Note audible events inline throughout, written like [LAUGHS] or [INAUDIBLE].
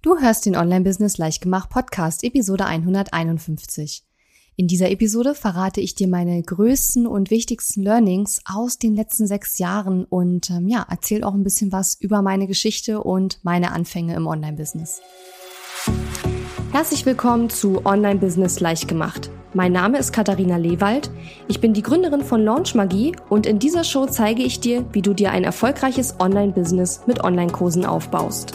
Du hörst den Online-Business Leichtgemacht Podcast, Episode 151. In dieser Episode verrate ich dir meine größten und wichtigsten Learnings aus den letzten sechs Jahren und ähm, ja, erzähl auch ein bisschen was über meine Geschichte und meine Anfänge im Online-Business. Herzlich willkommen zu Online-Business Leichtgemacht. Mein Name ist Katharina Lewald. Ich bin die Gründerin von Launch Magie und in dieser Show zeige ich dir, wie du dir ein erfolgreiches Online-Business mit Online-Kursen aufbaust.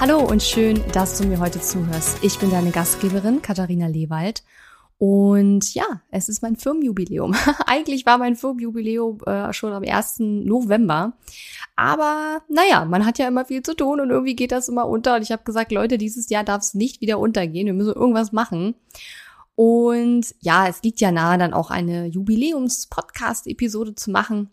Hallo und schön, dass du mir heute zuhörst. Ich bin deine Gastgeberin Katharina Lewald und ja, es ist mein Firmenjubiläum. [LAUGHS] Eigentlich war mein Firmenjubiläum äh, schon am 1. November. Aber naja, man hat ja immer viel zu tun und irgendwie geht das immer unter. Und ich habe gesagt, Leute, dieses Jahr darf es nicht wieder untergehen. Wir müssen irgendwas machen. Und ja, es liegt ja nahe, dann auch eine Jubiläums-Podcast-Episode zu machen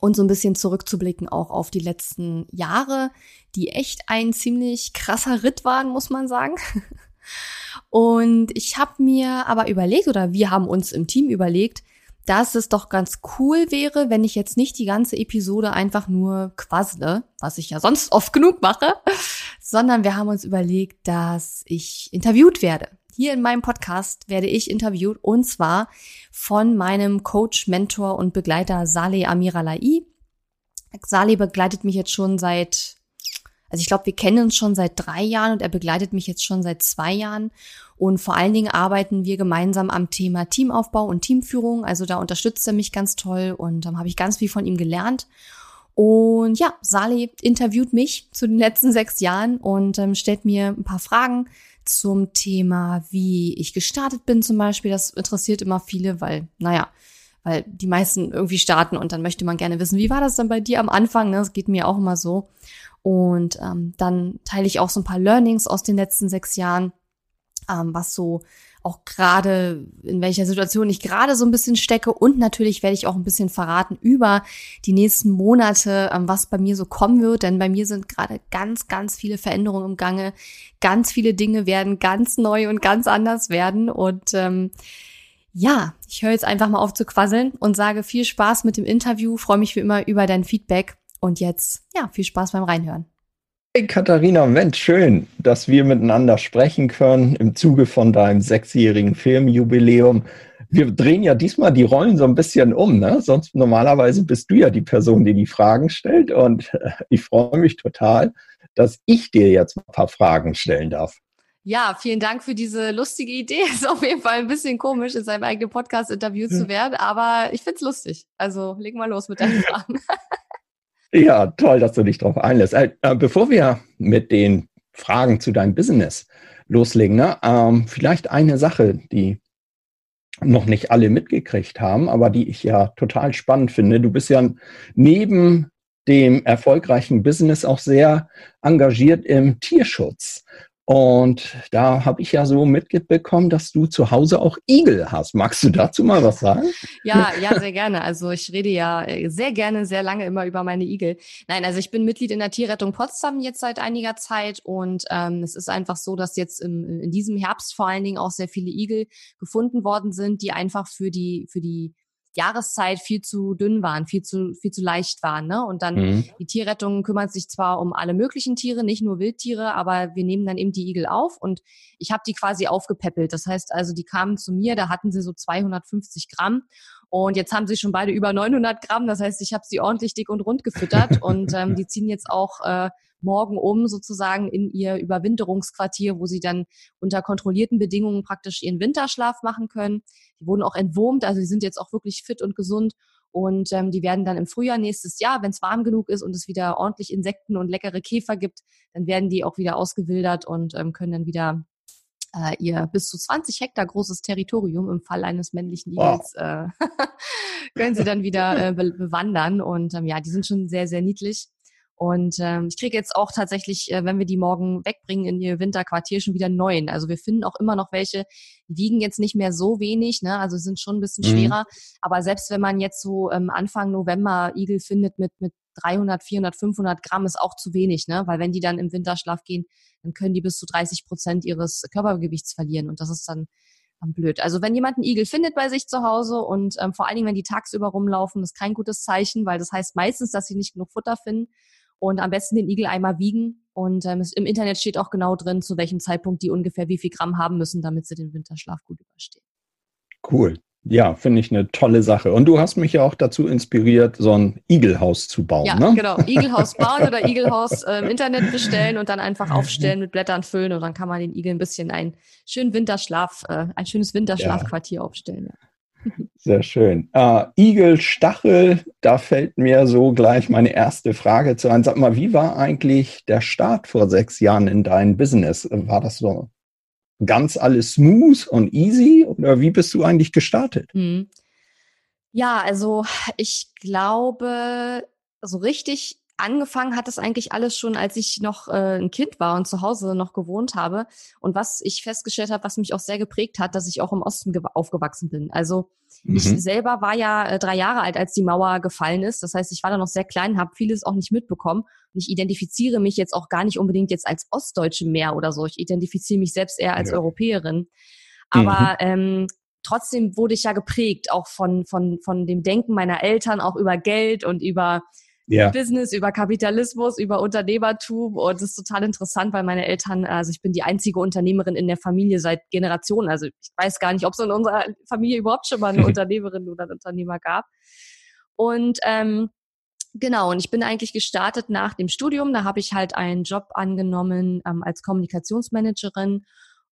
und so ein bisschen zurückzublicken auch auf die letzten Jahre, die echt ein ziemlich krasser Ritt waren, muss man sagen. [LAUGHS] Und ich habe mir aber überlegt, oder wir haben uns im Team überlegt, dass es doch ganz cool wäre, wenn ich jetzt nicht die ganze Episode einfach nur quassle, was ich ja sonst oft genug mache, [LAUGHS] sondern wir haben uns überlegt, dass ich interviewt werde. Hier in meinem Podcast werde ich interviewt und zwar von meinem Coach, Mentor und Begleiter Saleh Amiralai. Saleh begleitet mich jetzt schon seit, also ich glaube, wir kennen uns schon seit drei Jahren und er begleitet mich jetzt schon seit zwei Jahren. Und vor allen Dingen arbeiten wir gemeinsam am Thema Teamaufbau und Teamführung. Also da unterstützt er mich ganz toll und dann habe ich ganz viel von ihm gelernt. Und ja, Saleh interviewt mich zu den letzten sechs Jahren und ähm, stellt mir ein paar Fragen zum Thema, wie ich gestartet bin zum Beispiel. Das interessiert immer viele, weil, naja, weil die meisten irgendwie starten und dann möchte man gerne wissen, wie war das dann bei dir am Anfang? Ne? Das geht mir auch immer so. Und ähm, dann teile ich auch so ein paar Learnings aus den letzten sechs Jahren, ähm, was so auch gerade, in welcher Situation ich gerade so ein bisschen stecke. Und natürlich werde ich auch ein bisschen verraten über die nächsten Monate, ähm, was bei mir so kommen wird. Denn bei mir sind gerade ganz, ganz viele Veränderungen im Gange. Ganz viele Dinge werden ganz neu und ganz anders werden. Und ähm, ja, ich höre jetzt einfach mal auf zu quasseln und sage viel Spaß mit dem Interview. Freue mich wie immer über dein Feedback. Und jetzt, ja, viel Spaß beim Reinhören. Hey Katharina, Mensch, schön, dass wir miteinander sprechen können im Zuge von deinem sechsjährigen Filmjubiläum. Wir drehen ja diesmal die Rollen so ein bisschen um, ne? Sonst normalerweise bist du ja die Person, die die Fragen stellt. Und äh, ich freue mich total, dass ich dir jetzt ein paar Fragen stellen darf. Ja, vielen Dank für diese lustige Idee. [LAUGHS] Ist auf jeden Fall ein bisschen komisch, in seinem eigenen Podcast interviewt zu werden, aber ich find's lustig. Also leg mal los mit deinen [LAUGHS] Fragen. Ja, toll, dass du dich darauf einlässt. Äh, äh, bevor wir mit den Fragen zu deinem Business loslegen, ne, ähm, vielleicht eine Sache, die noch nicht alle mitgekriegt haben, aber die ich ja total spannend finde. Du bist ja neben dem erfolgreichen Business auch sehr engagiert im Tierschutz. Und da habe ich ja so mitbekommen, dass du zu Hause auch Igel hast. Magst du dazu mal was sagen? Ja, ja, sehr gerne. Also ich rede ja äh, sehr gerne, sehr lange immer über meine Igel. Nein, also ich bin Mitglied in der Tierrettung Potsdam jetzt seit einiger Zeit und ähm, es ist einfach so, dass jetzt im, in diesem Herbst vor allen Dingen auch sehr viele Igel gefunden worden sind, die einfach für die für die Jahreszeit viel zu dünn waren, viel zu, viel zu leicht waren. Ne? Und dann mhm. die Tierrettung kümmert sich zwar um alle möglichen Tiere, nicht nur Wildtiere, aber wir nehmen dann eben die Igel auf und ich habe die quasi aufgepäppelt. Das heißt also, die kamen zu mir, da hatten sie so 250 Gramm und jetzt haben sie schon beide über 900 Gramm. Das heißt, ich habe sie ordentlich dick und rund gefüttert [LAUGHS] und ähm, die ziehen jetzt auch äh, morgen um sozusagen in ihr Überwinterungsquartier, wo sie dann unter kontrollierten Bedingungen praktisch ihren Winterschlaf machen können. Die wurden auch entwurmt, also sie sind jetzt auch wirklich fit und gesund. Und ähm, die werden dann im Frühjahr nächstes Jahr, wenn es warm genug ist und es wieder ordentlich Insekten und leckere Käfer gibt, dann werden die auch wieder ausgewildert und ähm, können dann wieder äh, ihr bis zu 20 Hektar großes Territorium im Fall eines männlichen Igels wow. äh, [LAUGHS] können sie dann wieder äh, be bewandern. Und ähm, ja, die sind schon sehr, sehr niedlich. Und ähm, ich kriege jetzt auch tatsächlich, äh, wenn wir die morgen wegbringen in ihr Winterquartier, schon wieder neun. Also wir finden auch immer noch welche, die wiegen jetzt nicht mehr so wenig, ne? also sind schon ein bisschen mhm. schwerer. Aber selbst wenn man jetzt so ähm, Anfang November Igel findet mit, mit 300, 400, 500 Gramm, ist auch zu wenig, ne? weil wenn die dann im Winterschlaf gehen, dann können die bis zu 30 Prozent ihres Körpergewichts verlieren. Und das ist dann blöd. Also wenn jemand einen Igel findet bei sich zu Hause und ähm, vor allen Dingen, wenn die tagsüber rumlaufen, ist kein gutes Zeichen, weil das heißt meistens, dass sie nicht genug Futter finden und am besten den Igel einmal wiegen. Und ähm, es, im Internet steht auch genau drin, zu welchem Zeitpunkt die ungefähr wie viel Gramm haben müssen, damit sie den Winterschlaf gut überstehen. Cool. Ja, finde ich eine tolle Sache. Und du hast mich ja auch dazu inspiriert, so ein Igelhaus zu bauen. Ja, ne? genau. Igelhaus bauen oder Igelhaus äh, im Internet bestellen und dann einfach aufstellen, mit Blättern füllen und dann kann man den Igel ein bisschen einen schönen Winterschlaf, äh, ein schönes Winterschlafquartier ja. aufstellen. Ja. Sehr schön. Äh, Igel, Stachel, da fällt mir so gleich meine erste Frage zu ein. Sag mal, wie war eigentlich der Start vor sechs Jahren in deinem Business? War das so ganz alles smooth und easy oder wie bist du eigentlich gestartet? Hm. Ja, also ich glaube, so richtig angefangen hat es eigentlich alles schon, als ich noch äh, ein Kind war und zu Hause noch gewohnt habe. Und was ich festgestellt habe, was mich auch sehr geprägt hat, dass ich auch im Osten aufgewachsen bin. Also mhm. ich selber war ja äh, drei Jahre alt, als die Mauer gefallen ist. Das heißt, ich war da noch sehr klein, habe vieles auch nicht mitbekommen. Und ich identifiziere mich jetzt auch gar nicht unbedingt jetzt als Ostdeutsche mehr oder so. Ich identifiziere mich selbst eher als ja. Europäerin. Aber mhm. ähm, trotzdem wurde ich ja geprägt, auch von, von, von dem Denken meiner Eltern, auch über Geld und über ja. Business, über Kapitalismus, über Unternehmertum und das ist total interessant, weil meine Eltern, also ich bin die einzige Unternehmerin in der Familie seit Generationen. Also ich weiß gar nicht, ob es in unserer Familie überhaupt schon mal eine [LAUGHS] Unternehmerin oder einen Unternehmer gab. Und ähm, Genau, und ich bin eigentlich gestartet nach dem Studium. Da habe ich halt einen Job angenommen ähm, als Kommunikationsmanagerin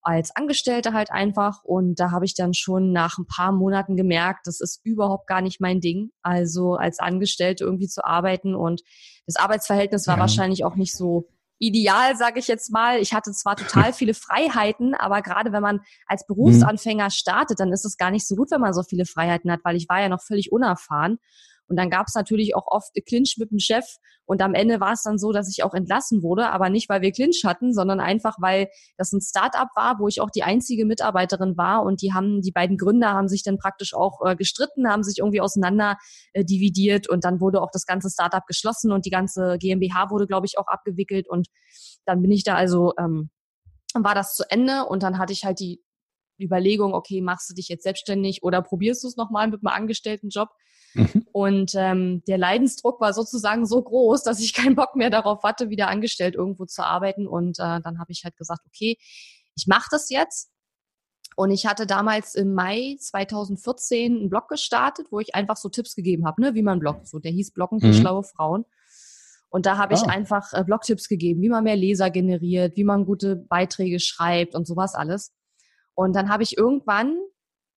als Angestellte halt einfach. Und da habe ich dann schon nach ein paar Monaten gemerkt, das ist überhaupt gar nicht mein Ding. Also als Angestellte irgendwie zu arbeiten. Und das Arbeitsverhältnis war ja. wahrscheinlich auch nicht so ideal, sage ich jetzt mal. Ich hatte zwar total [LAUGHS] viele Freiheiten, aber gerade wenn man als Berufsanfänger startet, dann ist es gar nicht so gut, wenn man so viele Freiheiten hat, weil ich war ja noch völlig unerfahren. Und dann gab es natürlich auch oft Clinch mit dem Chef. Und am Ende war es dann so, dass ich auch entlassen wurde, aber nicht, weil wir Clinch hatten, sondern einfach, weil das ein Start-up war, wo ich auch die einzige Mitarbeiterin war. Und die haben, die beiden Gründer haben sich dann praktisch auch äh, gestritten, haben sich irgendwie auseinander äh, dividiert und dann wurde auch das ganze Start-up geschlossen und die ganze GmbH wurde, glaube ich, auch abgewickelt. Und dann bin ich da also, ähm, war das zu Ende und dann hatte ich halt die Überlegung, okay, machst du dich jetzt selbstständig oder probierst du es nochmal mit einem Angestelltenjob? Mhm. Und ähm, der Leidensdruck war sozusagen so groß, dass ich [LAUGHS] keinen Bock mehr darauf hatte, wieder angestellt irgendwo zu arbeiten. Und äh, dann habe ich halt gesagt, okay, ich mache das jetzt. Und ich hatte damals im Mai 2014 einen Blog gestartet, wo ich einfach so Tipps gegeben habe, ne, wie man bloggt. So, der hieß Bloggen für mhm. schlaue Frauen. Und da habe ich ah. einfach äh, Blogtipps gegeben, wie man mehr Leser generiert, wie man gute Beiträge schreibt und sowas alles. Und dann habe ich irgendwann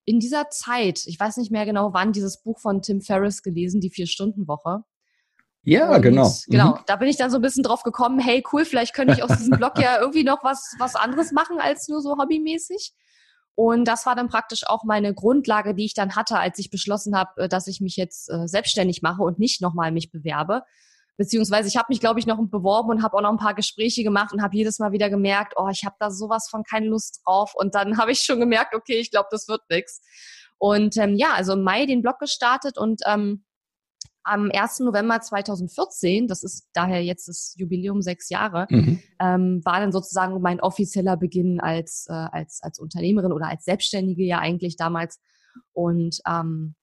in dieser Zeit, ich weiß nicht mehr genau wann, dieses Buch von Tim Ferriss gelesen, die Vier-Stunden-Woche. Ja, und, genau. Genau. Mhm. Da bin ich dann so ein bisschen drauf gekommen, hey, cool, vielleicht könnte ich aus diesem Blog ja [LAUGHS] irgendwie noch was, was anderes machen als nur so hobbymäßig. Und das war dann praktisch auch meine Grundlage, die ich dann hatte, als ich beschlossen habe, äh, dass ich mich jetzt äh, selbstständig mache und nicht nochmal mich bewerbe. Beziehungsweise ich habe mich, glaube ich, noch beworben und habe auch noch ein paar Gespräche gemacht und habe jedes Mal wieder gemerkt, oh, ich habe da sowas von keine Lust drauf. Und dann [LAUGHS] habe ich schon gemerkt, okay, ich glaube, das wird nix. Und ähm, ja, also im Mai den Blog gestartet und ähm, am 1. November 2014, das ist daher jetzt das Jubiläum sechs Jahre, mhm. ähm, war dann sozusagen mein offizieller Beginn als, äh, als, als Unternehmerin oder als Selbstständige ja eigentlich damals. Und ähm,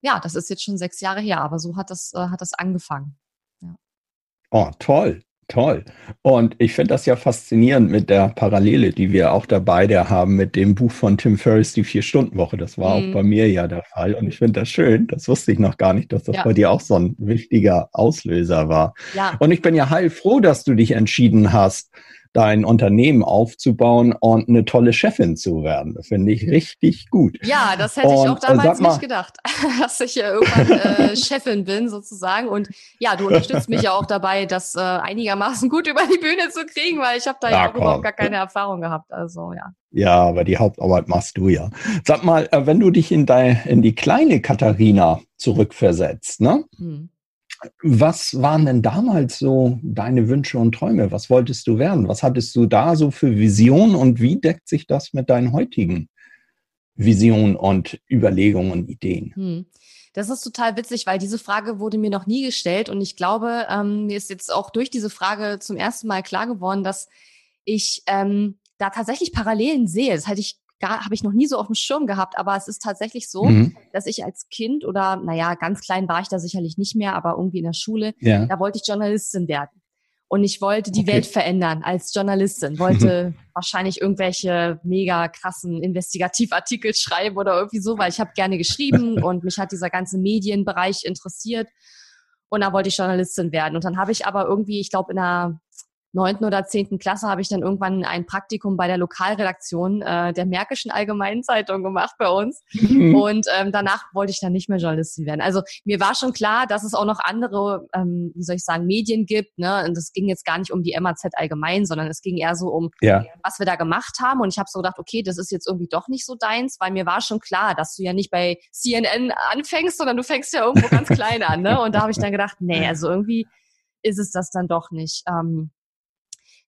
ja, das ist jetzt schon sechs Jahre her, aber so hat das, äh, hat das angefangen. Oh, toll, toll. Und ich finde das ja faszinierend mit der Parallele, die wir auch dabei der haben mit dem Buch von Tim Ferriss, die Vier-Stunden-Woche. Das war mhm. auch bei mir ja der Fall. Und ich finde das schön. Das wusste ich noch gar nicht, dass das ja. bei dir auch so ein wichtiger Auslöser war. Ja. Und ich bin ja heilfroh, dass du dich entschieden hast, dein Unternehmen aufzubauen und eine tolle Chefin zu werden. Das finde ich richtig gut. Ja, das hätte und, ich auch damals mal, nicht gedacht, [LAUGHS] dass ich ja irgendwann äh, [LAUGHS] Chefin bin sozusagen. Und ja, du unterstützt mich ja auch dabei, das äh, einigermaßen gut [LAUGHS] über die Bühne zu kriegen, weil ich habe da ja, ja auch überhaupt gar keine Erfahrung gehabt. Also ja. Ja, aber die Hauptarbeit machst du ja. Sag mal, äh, wenn du dich in, dein, in die kleine Katharina zurückversetzt, ne? Hm Was waren denn damals so deine Wünsche und Träume? Was wolltest du werden? Was hattest du da so für Visionen und wie deckt sich das mit deinen heutigen Visionen und Überlegungen und Ideen? Hm. Das ist total witzig, weil diese Frage wurde mir noch nie gestellt und ich glaube, ähm, mir ist jetzt auch durch diese Frage zum ersten Mal klar geworden, dass ich ähm, da tatsächlich Parallelen sehe. Das hatte ich habe ich noch nie so auf dem Schirm gehabt, aber es ist tatsächlich so, mhm. dass ich als Kind oder, naja, ganz klein war ich da sicherlich nicht mehr, aber irgendwie in der Schule, ja. da wollte ich Journalistin werden. Und ich wollte die okay. Welt verändern als Journalistin, wollte [LAUGHS] wahrscheinlich irgendwelche mega krassen Investigativartikel schreiben oder irgendwie so, weil ich habe gerne geschrieben [LAUGHS] und mich hat dieser ganze Medienbereich interessiert. Und da wollte ich Journalistin werden. Und dann habe ich aber irgendwie, ich glaube, in einer neunten oder zehnten Klasse habe ich dann irgendwann ein Praktikum bei der Lokalredaktion äh, der Märkischen Allgemeinen Zeitung gemacht bei uns. Mhm. Und ähm, danach wollte ich dann nicht mehr Journalistin werden. Also mir war schon klar, dass es auch noch andere, ähm, wie soll ich sagen, Medien gibt. Ne? Und es ging jetzt gar nicht um die MAZ allgemein, sondern es ging eher so um, ja. was wir da gemacht haben. Und ich habe so gedacht, okay, das ist jetzt irgendwie doch nicht so deins, weil mir war schon klar, dass du ja nicht bei CNN anfängst, sondern du fängst ja irgendwo ganz [LAUGHS] klein an. Ne? Und da habe ich dann gedacht, nee, also irgendwie ist es das dann doch nicht. Ähm,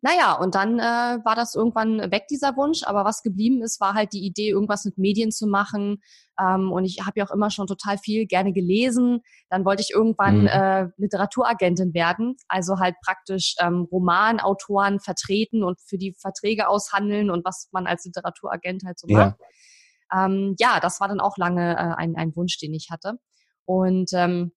naja, und dann äh, war das irgendwann weg, dieser Wunsch. Aber was geblieben ist, war halt die Idee, irgendwas mit Medien zu machen. Ähm, und ich habe ja auch immer schon total viel gerne gelesen. Dann wollte ich irgendwann mhm. äh, Literaturagentin werden, also halt praktisch ähm, Romanautoren vertreten und für die Verträge aushandeln und was man als Literaturagent halt so ja. macht. Ähm, ja, das war dann auch lange äh, ein, ein Wunsch, den ich hatte. Und ähm,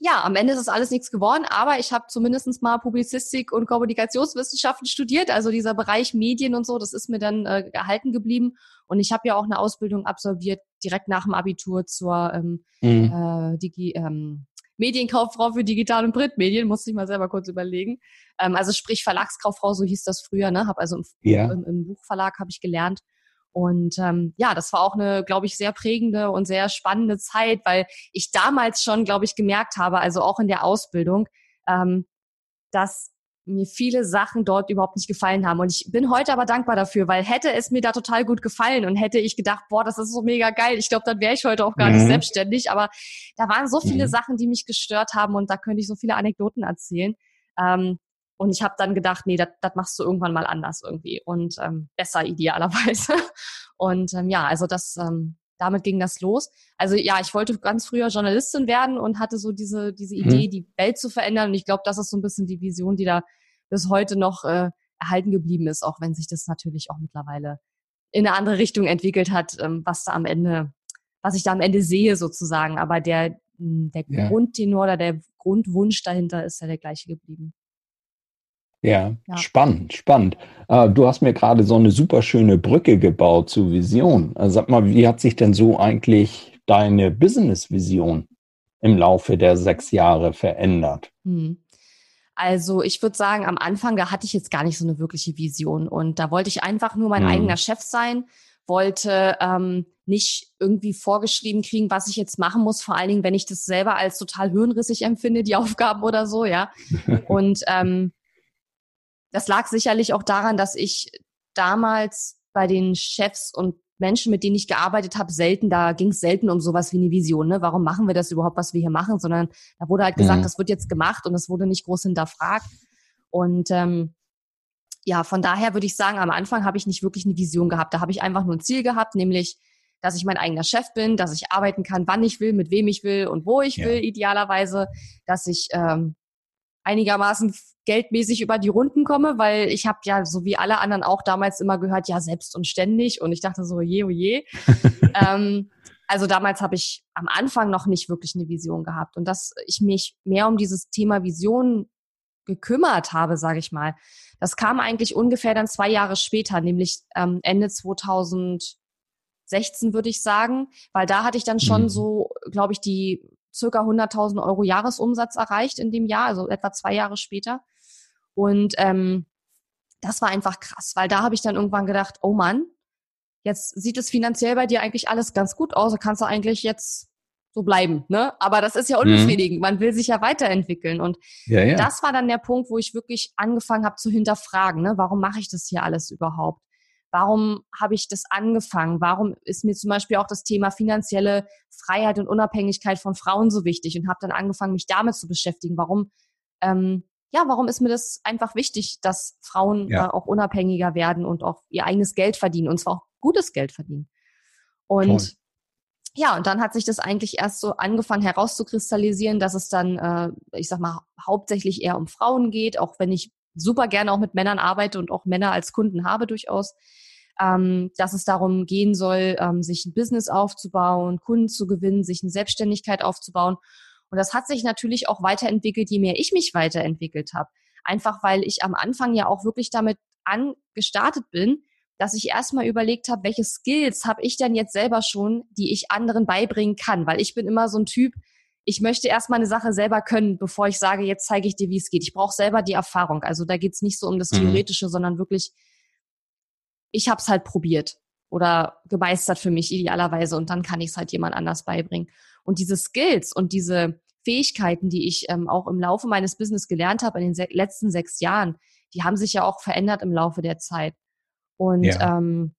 ja, am Ende ist es alles nichts geworden, aber ich habe zumindest mal Publizistik und Kommunikationswissenschaften studiert. Also dieser Bereich Medien und so, das ist mir dann äh, erhalten geblieben. Und ich habe ja auch eine Ausbildung absolviert, direkt nach dem Abitur zur ähm, mhm. äh, Digi, ähm, Medienkauffrau für Digital- und Printmedien, musste ich mal selber kurz überlegen. Ähm, also sprich Verlagskauffrau, so hieß das früher, ne? Hab also im, ja. im, im Buchverlag habe ich gelernt. Und ähm, ja, das war auch eine, glaube ich, sehr prägende und sehr spannende Zeit, weil ich damals schon, glaube ich, gemerkt habe, also auch in der Ausbildung, ähm, dass mir viele Sachen dort überhaupt nicht gefallen haben. Und ich bin heute aber dankbar dafür, weil hätte es mir da total gut gefallen und hätte ich gedacht, boah, das ist so mega geil, ich glaube, dann wäre ich heute auch gar mhm. nicht selbstständig. Aber da waren so viele mhm. Sachen, die mich gestört haben und da könnte ich so viele Anekdoten erzählen. Ähm, und ich habe dann gedacht, nee, das machst du irgendwann mal anders irgendwie und ähm, besser idealerweise. [LAUGHS] Und ähm, ja, also das, ähm, damit ging das los. Also ja, ich wollte ganz früher Journalistin werden und hatte so diese, diese mhm. Idee, mhm. die Welt zu verändern. Und ich glaube, das ist so ein bisschen die Vision, die da bis heute noch äh, erhalten geblieben ist, auch wenn sich das natürlich auch mittlerweile in eine andere Richtung entwickelt hat, ähm, was da am Ende, was ich da am Ende sehe sozusagen. Aber der, der ja. Grundtenor oder der Grundwunsch dahinter ist ja der gleiche geblieben. Ja, ja, spannend, spannend. Äh, du hast mir gerade so eine super schöne Brücke gebaut zu Vision. Also sag mal, wie hat sich denn so eigentlich deine Business-Vision im Laufe der sechs Jahre verändert? Hm. Also ich würde sagen, am Anfang, da hatte ich jetzt gar nicht so eine wirkliche Vision. Und da wollte ich einfach nur mein hm. eigener Chef sein, wollte ähm, nicht irgendwie vorgeschrieben kriegen, was ich jetzt machen muss, vor allen Dingen, wenn ich das selber als total hirnrissig empfinde, die [LAUGHS] Aufgaben oder so, ja. [LAUGHS] Und ähm, das lag sicherlich auch daran, dass ich damals bei den Chefs und Menschen, mit denen ich gearbeitet habe, selten, da ging es selten um sowas wie eine Vision. Ne? Warum machen wir das überhaupt, was wir hier machen? Sondern da wurde halt gesagt, mhm. das wird jetzt gemacht und es wurde nicht groß hinterfragt. Und ähm, ja, von daher würde ich sagen, am Anfang habe ich nicht wirklich eine Vision gehabt. Da habe ich einfach nur ein Ziel gehabt, nämlich, dass ich mein eigener Chef bin, dass ich arbeiten kann, wann ich will, mit wem ich will und wo ich ja. will, idealerweise, dass ich ähm, einigermaßen geldmäßig über die Runden komme, weil ich habe ja so wie alle anderen auch damals immer gehört, ja selbst und ständig und ich dachte so, je, oh je. [LAUGHS] ähm, also damals habe ich am Anfang noch nicht wirklich eine Vision gehabt und dass ich mich mehr um dieses Thema Vision gekümmert habe, sage ich mal. Das kam eigentlich ungefähr dann zwei Jahre später, nämlich ähm, Ende 2016 würde ich sagen, weil da hatte ich dann schon mhm. so, glaube ich, die circa 100.000 Euro Jahresumsatz erreicht in dem Jahr, also etwa zwei Jahre später. Und ähm, das war einfach krass, weil da habe ich dann irgendwann gedacht, oh Mann, jetzt sieht es finanziell bei dir eigentlich alles ganz gut aus, da kannst du eigentlich jetzt so bleiben, ne? Aber das ist ja mhm. unbefriedigend. Mhm. Man will sich ja weiterentwickeln. Und ja, ja. das war dann der Punkt, wo ich wirklich angefangen habe zu hinterfragen, ne? Warum mache ich das hier alles überhaupt? Warum habe ich das angefangen? Warum ist mir zum Beispiel auch das Thema finanzielle Freiheit und Unabhängigkeit von Frauen so wichtig und habe dann angefangen, mich damit zu beschäftigen? Warum, ähm, ja, warum ist mir das einfach wichtig, dass Frauen ja. äh, auch unabhängiger werden und auch ihr eigenes Geld verdienen und zwar auch gutes Geld verdienen? Und Toll. ja, und dann hat sich das eigentlich erst so angefangen herauszukristallisieren, dass es dann, äh, ich sag mal, hauptsächlich eher um Frauen geht, auch wenn ich super gerne auch mit Männern arbeite und auch Männer als Kunden habe durchaus, ähm, dass es darum gehen soll, ähm, sich ein Business aufzubauen, Kunden zu gewinnen, sich eine Selbstständigkeit aufzubauen. Und das hat sich natürlich auch weiterentwickelt, je mehr ich mich weiterentwickelt habe. Einfach weil ich am Anfang ja auch wirklich damit angestartet bin, dass ich erstmal überlegt habe, welche Skills habe ich denn jetzt selber schon, die ich anderen beibringen kann. Weil ich bin immer so ein Typ, ich möchte erstmal eine Sache selber können, bevor ich sage, jetzt zeige ich dir, wie es geht. Ich brauche selber die Erfahrung. Also da geht's nicht so um das mhm. Theoretische, mhm. sondern wirklich, ich habe es halt probiert oder gemeistert für mich idealerweise und dann kann ich es halt jemand anders beibringen. Und diese Skills und diese Fähigkeiten, die ich ähm, auch im Laufe meines Business gelernt habe in den se letzten sechs Jahren, die haben sich ja auch verändert im Laufe der Zeit. Und ja. ähm,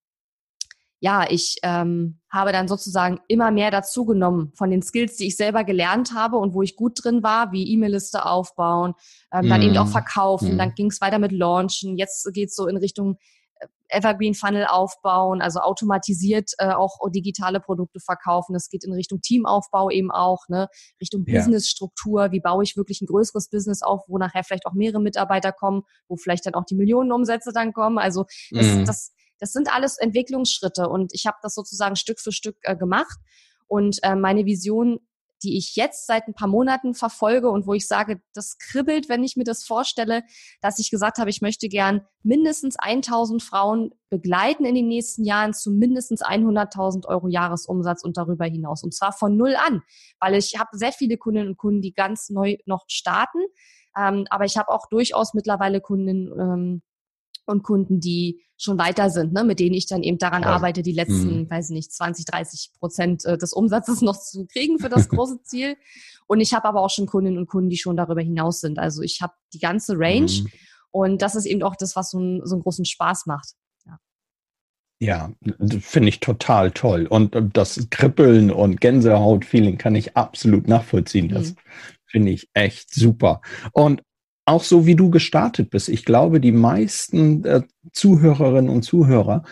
ja, ich ähm, habe dann sozusagen immer mehr dazu genommen von den Skills, die ich selber gelernt habe und wo ich gut drin war, wie E-Mail-Liste aufbauen, ähm, mm. dann eben auch mhm. verkaufen, mm. dann ging es weiter mit Launchen, jetzt geht's so in Richtung Evergreen Funnel aufbauen, also automatisiert äh, auch digitale Produkte verkaufen. Es geht in Richtung Teamaufbau eben auch, ne, Richtung ja. Businessstruktur. Wie baue ich wirklich ein größeres Business auf, wo nachher vielleicht auch mehrere Mitarbeiter kommen, wo vielleicht dann auch die Millionenumsätze dann kommen. Also das, mm. das das sind alles Entwicklungsschritte und ich habe das sozusagen Stück für Stück äh, gemacht. Und äh, meine Vision, die ich jetzt seit ein paar Monaten verfolge und wo ich sage, das kribbelt, wenn ich mir das vorstelle, dass ich gesagt habe, ich möchte gern mindestens 1000 Frauen begleiten in den nächsten Jahren zu mindestens 100.000 Euro Jahresumsatz und darüber hinaus. Und zwar von null an, weil ich habe sehr viele Kundinnen und Kunden, die ganz neu noch starten. Ähm, aber ich habe auch durchaus mittlerweile Kundinnen, ähm, und Kunden, die schon weiter sind, ne, mit denen ich dann eben daran ja. arbeite, die letzten, mhm. weiß nicht, 20, 30 Prozent äh, des Umsatzes [LAUGHS] noch zu kriegen für das [LAUGHS] große Ziel. Und ich habe aber auch schon Kundinnen und Kunden, die schon darüber hinaus sind. Also ich habe die ganze Range mhm. und das ist eben auch das, was so, ein, so einen großen Spaß macht. Ja, finde ich total toll. Und äh, das Kribbeln und Gänsehaut-Feeling kann ich absolut nachvollziehen. Das mhm. finde ich echt super. Und auch so wie du gestartet bist. Ich glaube, die meisten äh, Zuhörerinnen und Zuhörer,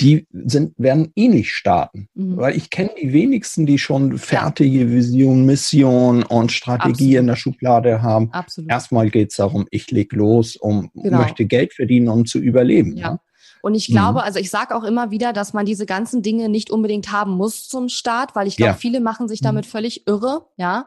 die sind, werden ähnlich eh starten. Mhm. Weil ich kenne die wenigsten, die schon fertige Vision, Mission und Strategie Absolut. in der Schublade haben. Absolut. Erstmal geht es darum, ich leg los, um genau. möchte Geld verdienen, um zu überleben. Ja. ja? Und ich glaube, mhm. also ich sage auch immer wieder, dass man diese ganzen Dinge nicht unbedingt haben muss zum Start, weil ich glaube, ja. viele machen sich damit mhm. völlig irre, ja.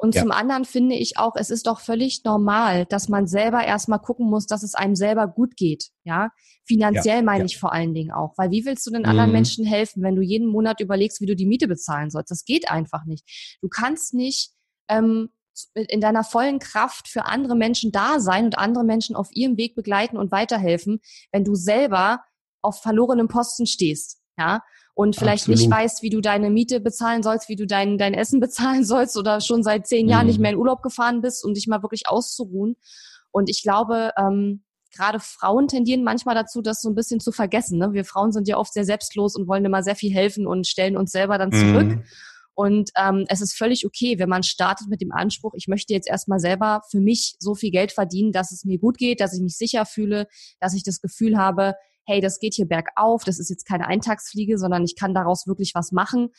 Und ja. zum anderen finde ich auch, es ist doch völlig normal, dass man selber erstmal gucken muss, dass es einem selber gut geht. Ja, finanziell ja, meine ja. ich vor allen Dingen auch. Weil wie willst du den anderen mhm. Menschen helfen, wenn du jeden Monat überlegst, wie du die Miete bezahlen sollst? Das geht einfach nicht. Du kannst nicht ähm, in deiner vollen Kraft für andere Menschen da sein und andere Menschen auf ihrem Weg begleiten und weiterhelfen, wenn du selber auf verlorenem Posten stehst. Ja, und vielleicht Absolut. nicht weißt, wie du deine Miete bezahlen sollst, wie du dein, dein Essen bezahlen [LAUGHS] sollst oder schon seit zehn Jahren nicht mhm. mehr in Urlaub gefahren bist, um dich mal wirklich auszuruhen. Und ich glaube, ähm, gerade Frauen tendieren manchmal dazu, das so ein bisschen zu vergessen. Ne? Wir Frauen sind ja oft sehr selbstlos und wollen immer sehr viel helfen und stellen uns selber dann zurück. Mhm. Und ähm, es ist völlig okay, wenn man startet mit dem Anspruch, ich möchte jetzt erstmal selber für mich so viel Geld verdienen, dass es mir gut geht, dass ich mich sicher fühle, dass ich das Gefühl habe, hey, das geht hier bergauf, das ist jetzt keine Eintagsfliege, sondern ich kann daraus wirklich was machen.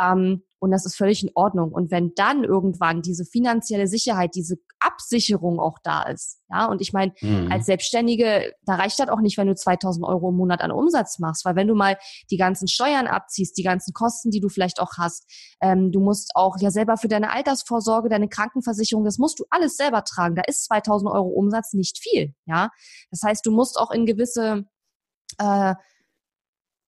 Ähm, und das ist völlig in Ordnung. Und wenn dann irgendwann diese finanzielle Sicherheit, diese Absicherung auch da ist, ja, und ich meine, mhm. als Selbstständige, da reicht das auch nicht, wenn du 2000 Euro im Monat an Umsatz machst, weil wenn du mal die ganzen Steuern abziehst, die ganzen Kosten, die du vielleicht auch hast, ähm, du musst auch ja selber für deine Altersvorsorge, deine Krankenversicherung, das musst du alles selber tragen. Da ist 2000 Euro Umsatz nicht viel, ja. Das heißt, du musst auch in gewisse äh,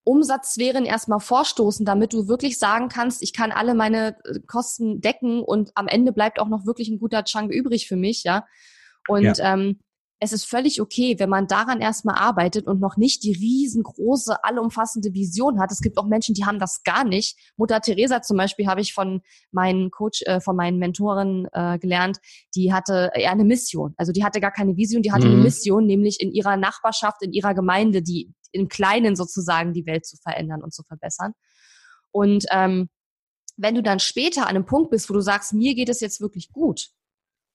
Umsatzsphären erstmal vorstoßen, damit du wirklich sagen kannst, ich kann alle meine äh, Kosten decken und am Ende bleibt auch noch wirklich ein guter Chunk übrig für mich, ja. Und ja. Ähm, es ist völlig okay, wenn man daran erstmal arbeitet und noch nicht die riesengroße, allumfassende Vision hat. Es gibt auch Menschen, die haben das gar nicht. Mutter Teresa zum Beispiel habe ich von meinen Coach, äh, von meinen Mentoren äh, gelernt, die hatte eher eine Mission. Also die hatte gar keine Vision, die hatte mhm. eine Mission, nämlich in ihrer Nachbarschaft, in ihrer Gemeinde, die im Kleinen sozusagen die Welt zu verändern und zu verbessern. Und ähm, wenn du dann später an einem Punkt bist, wo du sagst, mir geht es jetzt wirklich gut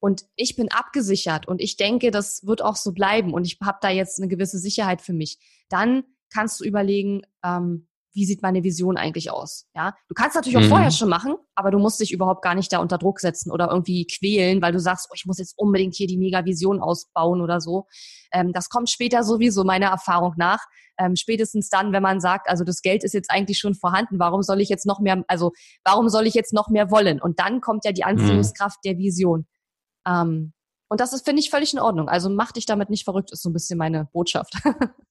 und ich bin abgesichert und ich denke, das wird auch so bleiben und ich habe da jetzt eine gewisse Sicherheit für mich, dann kannst du überlegen, ähm, wie sieht meine Vision eigentlich aus? Ja, du kannst natürlich auch mhm. vorher schon machen, aber du musst dich überhaupt gar nicht da unter Druck setzen oder irgendwie quälen, weil du sagst, oh, ich muss jetzt unbedingt hier die Mega-Vision ausbauen oder so. Ähm, das kommt später sowieso meiner Erfahrung nach. Ähm, spätestens dann, wenn man sagt, also das Geld ist jetzt eigentlich schon vorhanden, warum soll ich jetzt noch mehr, also warum soll ich jetzt noch mehr wollen? Und dann kommt ja die mhm. Anziehungskraft mhm. der Vision. Ähm, und das ist, finde ich, völlig in Ordnung. Also mach dich damit nicht verrückt, ist so ein bisschen meine Botschaft. [LAUGHS]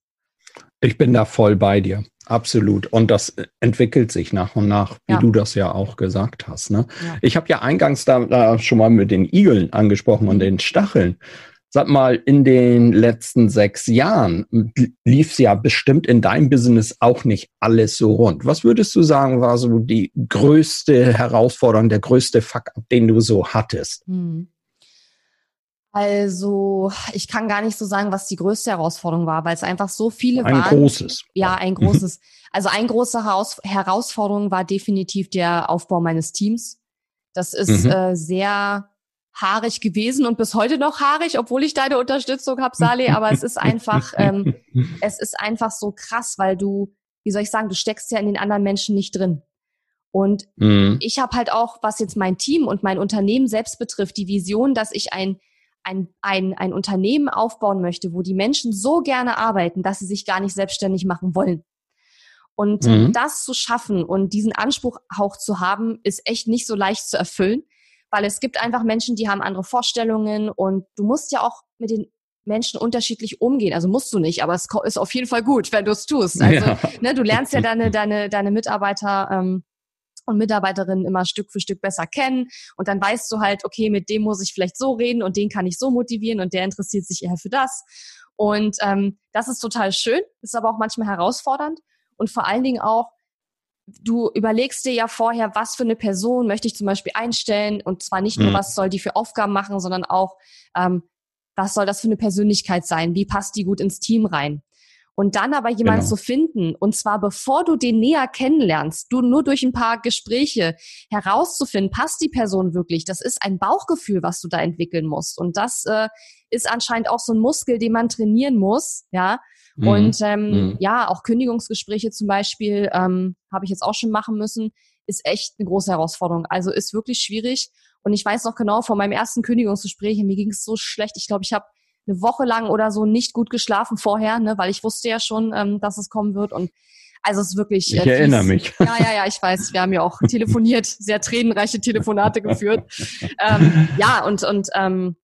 Ich bin da voll bei dir. Absolut. Und das entwickelt sich nach und nach, wie ja. du das ja auch gesagt hast. Ne? Ja. Ich habe ja eingangs da, da, schon mal mit den Igeln angesprochen und den Stacheln. Sag mal, in den letzten sechs Jahren lief es ja bestimmt in deinem Business auch nicht alles so rund. Was würdest du sagen, war so die größte Herausforderung, der größte Fuck, den du so hattest? Hm. Also, ich kann gar nicht so sagen, was die größte Herausforderung war, weil es einfach so viele ein waren. Ein großes. Ja, ein großes. also, eine große Heraus Herausforderung war definitiv der Aufbau meines Teams. Das ist mhm. äh, sehr haarig gewesen und bis heute noch haarig, obwohl ich deine Unterstützung habe, Saleh. Aber es ist einfach, ähm, [LAUGHS] es ist einfach so krass, weil du, wie soll ich sagen, du steckst ja in den anderen Menschen nicht drin. Und mhm. ich habe halt auch, was jetzt mein Team und mein Unternehmen selbst betrifft, die Vision, dass ich ein ein, ein, ein Unternehmen aufbauen möchte, wo die Menschen so gerne arbeiten, dass sie sich gar nicht selbstständig machen wollen. Und mhm. das zu schaffen und diesen Anspruch auch zu haben, ist echt nicht so leicht zu erfüllen, weil es gibt einfach Menschen, die haben andere Vorstellungen und du musst ja auch mit den Menschen unterschiedlich umgehen. Also musst du nicht, aber es ist auf jeden Fall gut, wenn du es tust. Also ja. ne, du lernst ja [LAUGHS] deine, deine, deine Mitarbeiter ähm, und Mitarbeiterinnen immer Stück für Stück besser kennen. Und dann weißt du halt, okay, mit dem muss ich vielleicht so reden und den kann ich so motivieren und der interessiert sich eher für das. Und ähm, das ist total schön, ist aber auch manchmal herausfordernd. Und vor allen Dingen auch, du überlegst dir ja vorher, was für eine Person möchte ich zum Beispiel einstellen. Und zwar nicht nur, mhm. was soll die für Aufgaben machen, sondern auch, ähm, was soll das für eine Persönlichkeit sein? Wie passt die gut ins Team rein? Und dann aber jemanden genau. zu finden, und zwar bevor du den näher kennenlernst, du nur durch ein paar Gespräche herauszufinden, passt die Person wirklich, das ist ein Bauchgefühl, was du da entwickeln musst. Und das äh, ist anscheinend auch so ein Muskel, den man trainieren muss, ja. Mhm. Und ähm, mhm. ja, auch Kündigungsgespräche zum Beispiel ähm, habe ich jetzt auch schon machen müssen, ist echt eine große Herausforderung. Also ist wirklich schwierig. Und ich weiß noch genau, vor meinem ersten Kündigungsgespräch, mir ging es so schlecht. Ich glaube, ich habe eine Woche lang oder so nicht gut geschlafen vorher, ne, weil ich wusste ja schon, ähm, dass es kommen wird und also es ist wirklich. Äh, ich erinnere fies. mich. Ja, ja, ja, ich weiß. Wir haben ja auch [LAUGHS] telefoniert, sehr tränenreiche Telefonate geführt. [LAUGHS] Ähm, ja, und und ähm,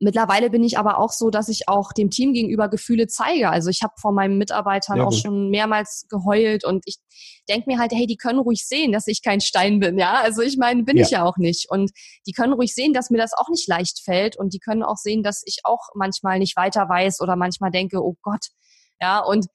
Mittlerweile bin ich aber auch so, dass ich auch dem Team gegenüber Gefühle zeige. Also ich habe vor meinen Mitarbeitern ja, auch schon mehrmals geheult und ich denke mir halt, hey, die können ruhig sehen, dass ich kein Stein bin, ja. Also ich meine, bin ja. ich ja auch nicht. Und die können ruhig sehen, dass mir das auch nicht leicht fällt und die können auch sehen, dass ich auch manchmal nicht weiter weiß oder manchmal denke, oh Gott, ja. Und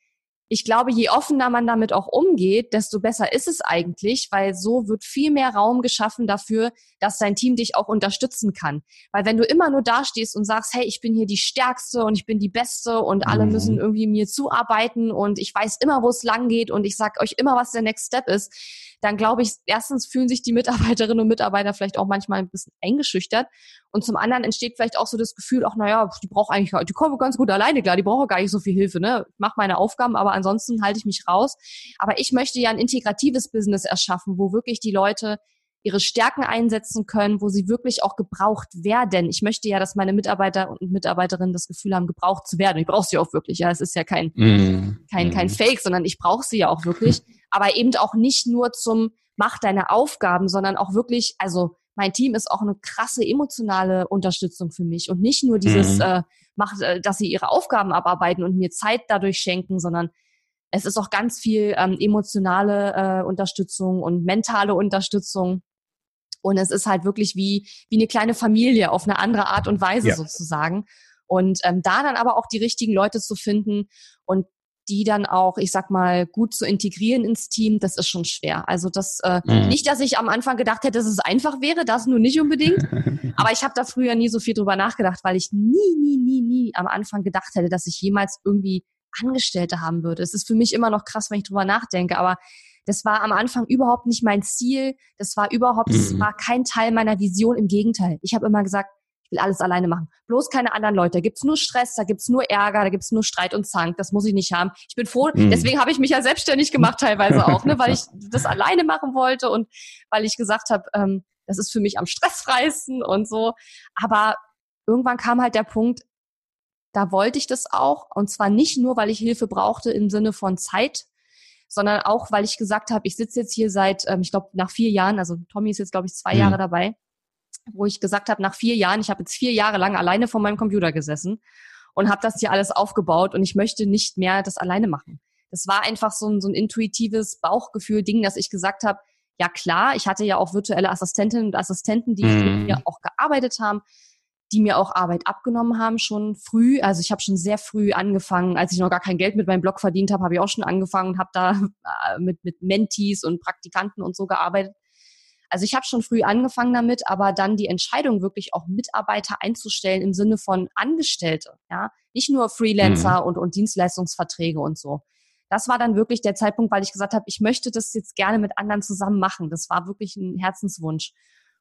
ich glaube, je offener man damit auch umgeht, desto besser ist es eigentlich, weil so wird viel mehr Raum geschaffen dafür, dass dein Team dich auch unterstützen kann. Weil wenn du immer nur dastehst und sagst, hey, ich bin hier die Stärkste und ich bin die Beste und alle mhm. müssen irgendwie mir zuarbeiten und ich weiß immer, wo es lang geht und ich sag euch immer, was der Next Step ist, dann glaube ich, erstens fühlen sich die Mitarbeiterinnen und Mitarbeiter vielleicht auch manchmal ein bisschen eingeschüchtert. Und zum anderen entsteht vielleicht auch so das Gefühl, ach naja, die braucht eigentlich, die kommen ganz gut alleine klar, die brauchen gar nicht so viel Hilfe, ne? Ich mache meine Aufgaben, aber ansonsten halte ich mich raus. Aber ich möchte ja ein integratives Business erschaffen, wo wirklich die Leute ihre Stärken einsetzen können, wo sie wirklich auch gebraucht werden. Ich möchte ja, dass meine Mitarbeiter und Mitarbeiterinnen das Gefühl haben, gebraucht zu werden. Ich brauche sie auch wirklich. Ja, es ist ja kein, mm. kein, kein mm. Fake, sondern ich brauche sie ja auch wirklich. [LAUGHS] Aber eben auch nicht nur zum Mach deine Aufgaben, sondern auch wirklich, also mein Team ist auch eine krasse emotionale Unterstützung für mich und nicht nur dieses, mm. äh, macht, äh, dass sie ihre Aufgaben abarbeiten und mir Zeit dadurch schenken, sondern es ist auch ganz viel ähm, emotionale äh, Unterstützung und mentale Unterstützung. Und es ist halt wirklich wie, wie eine kleine Familie auf eine andere Art und Weise ja. sozusagen. Und ähm, da dann aber auch die richtigen Leute zu finden und die dann auch, ich sag mal, gut zu integrieren ins Team, das ist schon schwer. Also das äh, mhm. nicht, dass ich am Anfang gedacht hätte, dass es einfach wäre, das nur nicht unbedingt. [LAUGHS] aber ich habe da früher nie so viel drüber nachgedacht, weil ich nie, nie, nie, nie am Anfang gedacht hätte, dass ich jemals irgendwie Angestellte haben würde. Es ist für mich immer noch krass, wenn ich drüber nachdenke, aber das war am Anfang überhaupt nicht mein Ziel. Das war überhaupt, mhm. das war kein Teil meiner Vision. Im Gegenteil. Ich habe immer gesagt, ich will alles alleine machen. Bloß keine anderen Leute. Da gibt's nur Stress, da gibt's nur Ärger, da gibt's nur Streit und Zank. Das muss ich nicht haben. Ich bin froh. Mhm. Deswegen habe ich mich ja selbstständig gemacht teilweise [LAUGHS] auch, ne, weil ich das alleine machen wollte und weil ich gesagt habe, ähm, das ist für mich am stressfreisten und so. Aber irgendwann kam halt der Punkt, da wollte ich das auch. Und zwar nicht nur, weil ich Hilfe brauchte im Sinne von Zeit, sondern auch, weil ich gesagt habe, ich sitze jetzt hier seit, ähm, ich glaube, nach vier Jahren, also Tommy ist jetzt, glaube ich, zwei mhm. Jahre dabei, wo ich gesagt habe, nach vier Jahren, ich habe jetzt vier Jahre lang alleine vor meinem Computer gesessen und habe das hier alles aufgebaut und ich möchte nicht mehr das alleine machen. Das war einfach so ein, so ein intuitives Bauchgefühl-Ding, dass ich gesagt habe, ja klar, ich hatte ja auch virtuelle Assistentinnen und Assistenten, die mhm. mit mir auch gearbeitet haben die mir auch Arbeit abgenommen haben schon früh. Also ich habe schon sehr früh angefangen, als ich noch gar kein Geld mit meinem Blog verdient habe, habe ich auch schon angefangen und habe da äh, mit, mit Mentees und Praktikanten und so gearbeitet. Also ich habe schon früh angefangen damit, aber dann die Entscheidung wirklich auch Mitarbeiter einzustellen im Sinne von Angestellte, ja, nicht nur Freelancer mhm. und, und Dienstleistungsverträge und so. Das war dann wirklich der Zeitpunkt, weil ich gesagt habe, ich möchte das jetzt gerne mit anderen zusammen machen. Das war wirklich ein Herzenswunsch.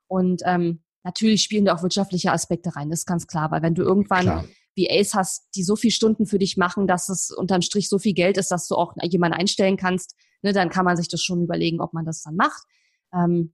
Und ähm, Natürlich spielen da auch wirtschaftliche Aspekte rein, das ist ganz klar, weil wenn du irgendwann klar. VAs hast, die so viel Stunden für dich machen, dass es unterm Strich so viel Geld ist, dass du auch jemanden einstellen kannst, ne, dann kann man sich das schon überlegen, ob man das dann macht. Ähm,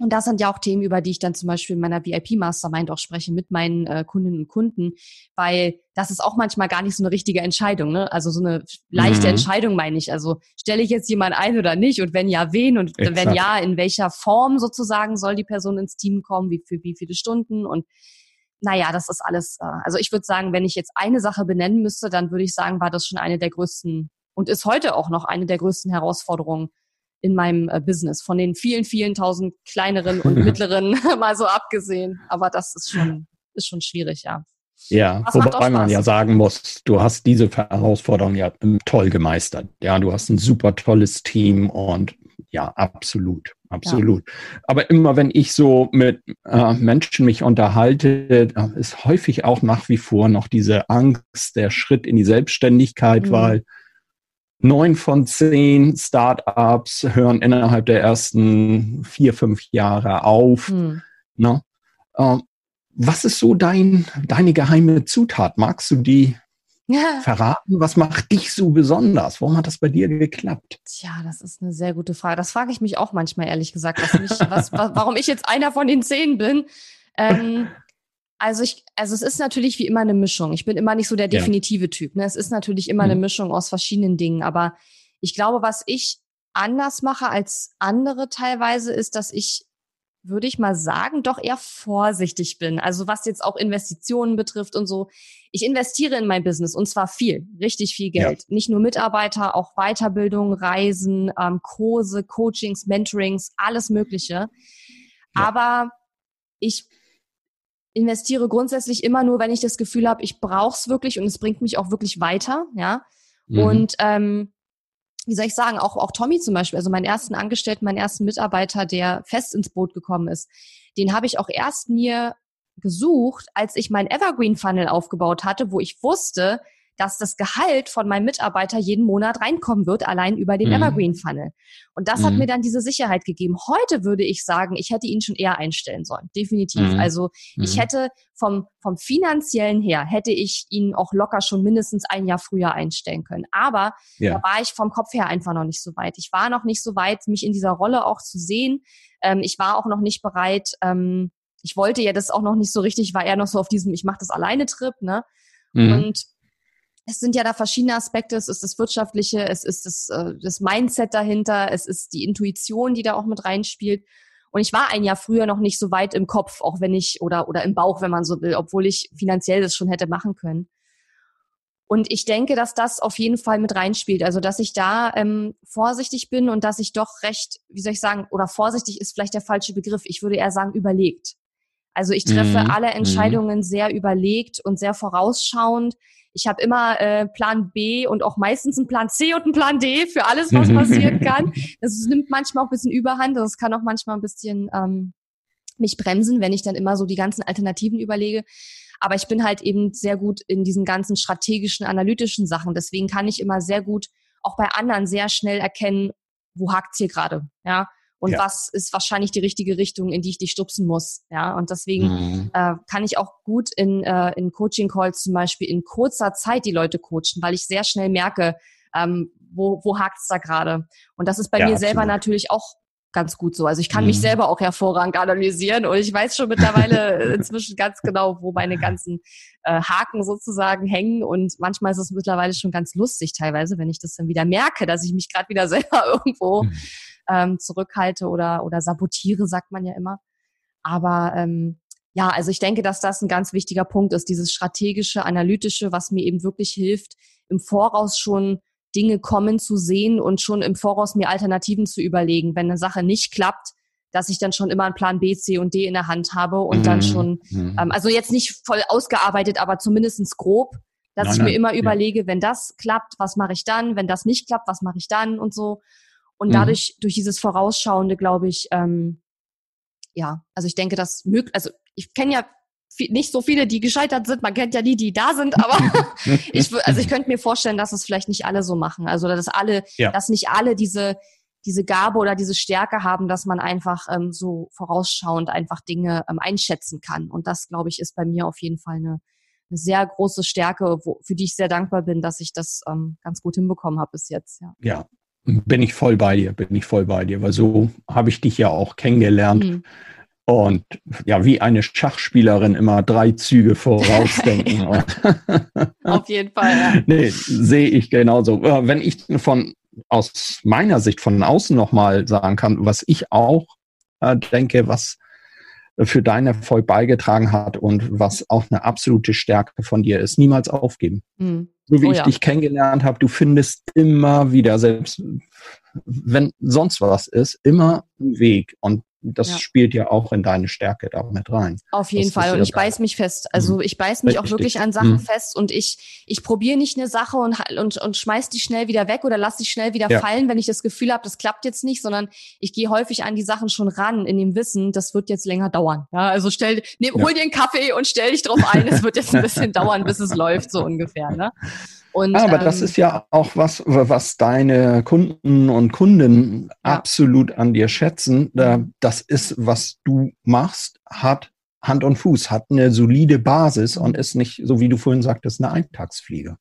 und das sind ja auch Themen, über die ich dann zum Beispiel in meiner VIP-Mastermind auch spreche mit meinen äh, Kundinnen und Kunden, weil das ist auch manchmal gar nicht so eine richtige Entscheidung. Ne? Also so eine leichte mhm. Entscheidung meine ich. Also stelle ich jetzt jemanden ein oder nicht und wenn ja, wen und Exakt. wenn ja, in welcher Form sozusagen soll die Person ins Team kommen, wie für wie viele Stunden und naja, das ist alles, äh, also ich würde sagen, wenn ich jetzt eine Sache benennen müsste, dann würde ich sagen, war das schon eine der größten und ist heute auch noch eine der größten Herausforderungen in meinem äh, Business, von den vielen, vielen tausend kleineren und [LAUGHS] mittleren [LAUGHS] mal so abgesehen. Aber das ist schon, ist schon schwierig, ja. Ja, das wobei man ja sagen muss, du hast diese Herausforderung ja toll gemeistert. Ja, du hast ein super tolles Team und ja, absolut, absolut. Ja. Aber immer wenn ich so mit äh, Menschen mich unterhalte, ist häufig auch nach wie vor noch diese Angst, der Schritt in die Selbstständigkeit, mhm. weil neun von zehn Startups hören innerhalb der ersten vier, fünf Jahre auf. Hm. Ne? Ähm, was ist so dein, deine geheime Zutat? Magst du die ja. [LAUGHS] verraten? Was macht dich so besonders? Warum hat das bei dir geklappt? Tja, das ist eine sehr gute Frage. Das frage ich mich auch manchmal, ehrlich gesagt, was mich, was, warum ich jetzt einer von den zehn bin. Ähm, also ich, also es ist natürlich wie immer eine Mischung. Ich bin immer nicht so der definitive ja. Typ. Ne? Es ist natürlich immer mhm. eine Mischung aus verschiedenen Dingen. Aber ich glaube, was ich anders mache als andere teilweise, ist, dass ich, würde ich mal sagen, doch eher vorsichtig bin. Also was jetzt auch Investitionen betrifft und so. Ich investiere in mein Business und zwar viel, richtig viel Geld. Ja. Nicht nur Mitarbeiter, auch Weiterbildung, Reisen, ähm, Kurse, Coachings, Mentorings, alles Mögliche. Ja. Aber ich investiere grundsätzlich immer nur, wenn ich das Gefühl habe, ich brauche es wirklich und es bringt mich auch wirklich weiter, ja. Mhm. Und ähm, wie soll ich sagen, auch, auch Tommy zum Beispiel, also meinen ersten Angestellten, meinen ersten Mitarbeiter, der fest ins Boot gekommen ist, den habe ich auch erst mir gesucht, als ich meinen Evergreen Funnel aufgebaut hatte, wo ich wusste, dass das Gehalt von meinem Mitarbeiter jeden Monat reinkommen wird, allein über den mhm. Evergreen Funnel. Und das mhm. hat mir dann diese Sicherheit gegeben. Heute würde ich sagen, ich hätte ihn schon eher einstellen sollen. Definitiv. Mhm. Also ich mhm. hätte vom, vom finanziellen her, hätte ich ihn auch locker schon mindestens ein Jahr früher einstellen können. Aber ja. da war ich vom Kopf her einfach noch nicht so weit. Ich war noch nicht so weit, mich in dieser Rolle auch zu sehen. Ähm, ich war auch noch nicht bereit, ähm, ich wollte ja das auch noch nicht so richtig, war eher noch so auf diesem, ich mache das alleine Trip, ne? Mhm. Und es sind ja da verschiedene Aspekte. Es ist das Wirtschaftliche, es ist das, äh, das Mindset dahinter, es ist die Intuition, die da auch mit reinspielt. Und ich war ein Jahr früher noch nicht so weit im Kopf, auch wenn ich, oder, oder im Bauch, wenn man so will, obwohl ich finanziell das schon hätte machen können. Und ich denke, dass das auf jeden Fall mit reinspielt. Also, dass ich da ähm, vorsichtig bin und dass ich doch recht, wie soll ich sagen, oder vorsichtig ist vielleicht der falsche Begriff. Ich würde eher sagen, überlegt. Also ich treffe mhm. alle mhm. Entscheidungen mhm. sehr überlegt und sehr vorausschauend ich habe immer äh, Plan B und auch meistens einen Plan C und einen Plan D für alles, was [LAUGHS] passieren kann. Das nimmt manchmal auch ein bisschen Überhand. Das kann auch manchmal ein bisschen ähm, mich bremsen, wenn ich dann immer so die ganzen Alternativen überlege. Aber ich bin halt eben sehr gut in diesen ganzen strategischen, analytischen Sachen. Deswegen kann ich immer sehr gut auch bei anderen sehr schnell erkennen, wo hakt's hier gerade, ja. Und ja. was ist wahrscheinlich die richtige Richtung, in die ich dich stupsen muss, ja. Und deswegen mhm. äh, kann ich auch gut in, äh, in Coaching-Calls zum Beispiel in kurzer Zeit die Leute coachen, weil ich sehr schnell merke, ähm, wo, wo hakt's da gerade. Und das ist bei ja, mir absolut. selber natürlich auch ganz gut so. Also ich kann mhm. mich selber auch hervorragend analysieren und ich weiß schon mittlerweile [LAUGHS] inzwischen ganz genau, wo meine ganzen äh, Haken sozusagen hängen und manchmal ist es mittlerweile schon ganz lustig teilweise, wenn ich das dann wieder merke, dass ich mich gerade wieder [LAUGHS] selber irgendwo mhm. ähm, zurückhalte oder oder sabotiere, sagt man ja immer. Aber ähm, ja, also ich denke, dass das ein ganz wichtiger Punkt ist, dieses strategische, analytische, was mir eben wirklich hilft, im Voraus schon Dinge kommen zu sehen und schon im Voraus mir Alternativen zu überlegen, wenn eine Sache nicht klappt, dass ich dann schon immer einen Plan B, C und D in der Hand habe und mhm. dann schon, mhm. ähm, also jetzt nicht voll ausgearbeitet, aber zumindestens grob, dass nein, ich mir immer ja. überlege, wenn das klappt, was mache ich dann? Wenn das nicht klappt, was mache ich dann und so. Und mhm. dadurch, durch dieses Vorausschauende, glaube ich, ähm, ja, also ich denke, das möglich, also ich kenne ja nicht so viele, die gescheitert sind. Man kennt ja die, die da sind, aber [LAUGHS] [LAUGHS] ich, also ich könnte mir vorstellen, dass es vielleicht nicht alle so machen. Also dass alle, ja. dass nicht alle diese diese Gabe oder diese Stärke haben, dass man einfach ähm, so vorausschauend einfach Dinge ähm, einschätzen kann. Und das, glaube ich, ist bei mir auf jeden Fall eine, eine sehr große Stärke, wo, für die ich sehr dankbar bin, dass ich das ähm, ganz gut hinbekommen habe bis jetzt. Ja. ja, bin ich voll bei dir, bin ich voll bei dir, weil so habe ich dich ja auch kennengelernt. Mhm und ja, wie eine Schachspielerin immer drei Züge vorausdenken. [LAUGHS] Auf jeden Fall. Ja. [LAUGHS] Nee, sehe ich genauso. Äh, wenn ich von aus meiner Sicht von außen nochmal sagen kann, was ich auch äh, denke, was für deinen Erfolg beigetragen hat und was auch eine absolute Stärke von dir ist, niemals aufgeben. Mhm. So wie oh, ich ja. dich kennengelernt habe, du findest immer wieder, selbst wenn sonst was ist, immer einen Weg. Und das ja. spielt ja auch in deine Stärke damit rein. Auf jeden das Fall. Und ich beiß mich fest. Also mhm. ich beiß mich Richtig. auch wirklich an Sachen mhm. fest und ich, ich probiere nicht eine Sache und, und, und schmeiß die schnell wieder weg oder lass die schnell wieder ja. fallen, wenn ich das Gefühl habe, das klappt jetzt nicht, sondern ich gehe häufig an die Sachen schon ran, in dem Wissen, das wird jetzt länger dauern. Ja, also stell, ne, hol dir einen Kaffee und stell dich drauf ein, es wird jetzt ein bisschen [LAUGHS] dauern, bis es läuft, so ungefähr. Ne? Und, Aber ähm, das ist ja auch was, was deine Kunden und Kunden ja. absolut an dir schätzen. Mhm. Das ist, was du machst, hat Hand und Fuß, hat eine solide Basis und ist nicht, so wie du vorhin sagtest, eine Eintagsfliege.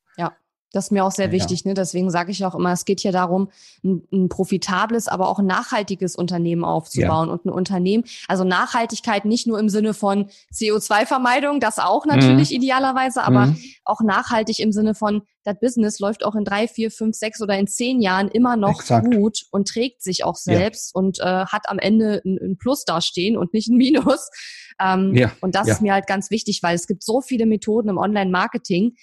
Das ist mir auch sehr wichtig. Ja. Ne? Deswegen sage ich auch immer, es geht hier darum, ein, ein profitables, aber auch ein nachhaltiges Unternehmen aufzubauen. Ja. Und ein Unternehmen, also Nachhaltigkeit nicht nur im Sinne von CO2-Vermeidung, das auch natürlich mhm. idealerweise, aber mhm. auch nachhaltig im Sinne von, das Business läuft auch in drei, vier, fünf, sechs oder in zehn Jahren immer noch Exakt. gut und trägt sich auch selbst ja. und äh, hat am Ende ein, ein Plus dastehen und nicht ein Minus. Ähm, ja. Und das ist mir halt ganz wichtig, weil es gibt so viele Methoden im Online-Marketing,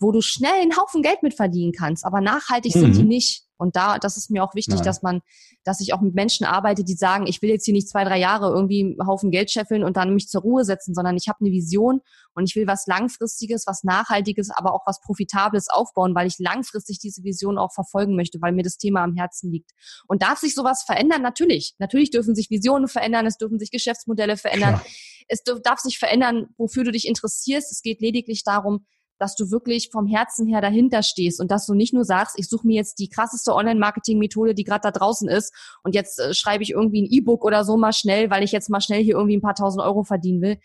wo du schnell einen Haufen Geld mit verdienen kannst, aber nachhaltig mhm. sind die mhm. nicht. Und da, das ist mir auch wichtig, Nein. dass man, dass ich auch mit Menschen arbeite, die sagen, ich will jetzt hier nicht zwei, drei Jahre irgendwie einen Haufen Geld scheffeln und dann mich zur Ruhe setzen, sondern ich habe eine Vision und ich will was Langfristiges, was Nachhaltiges, aber auch was Profitables aufbauen, weil ich langfristig diese Vision auch verfolgen möchte, weil mir das Thema am Herzen liegt. Und darf sich sowas verändern? Natürlich. Natürlich dürfen sich Visionen verändern, es dürfen sich Geschäftsmodelle verändern. Klar. Es darf sich verändern, wofür du dich interessierst. Es geht lediglich darum, dass du wirklich vom Herzen her dahinter stehst und dass du nicht nur sagst, ich suche mir jetzt die krasseste Online-Marketing-Methode, die gerade da draußen ist und jetzt äh, schreibe ich irgendwie ein E-Book oder so mal schnell, weil ich jetzt mal schnell hier irgendwie ein paar tausend Euro verdienen will.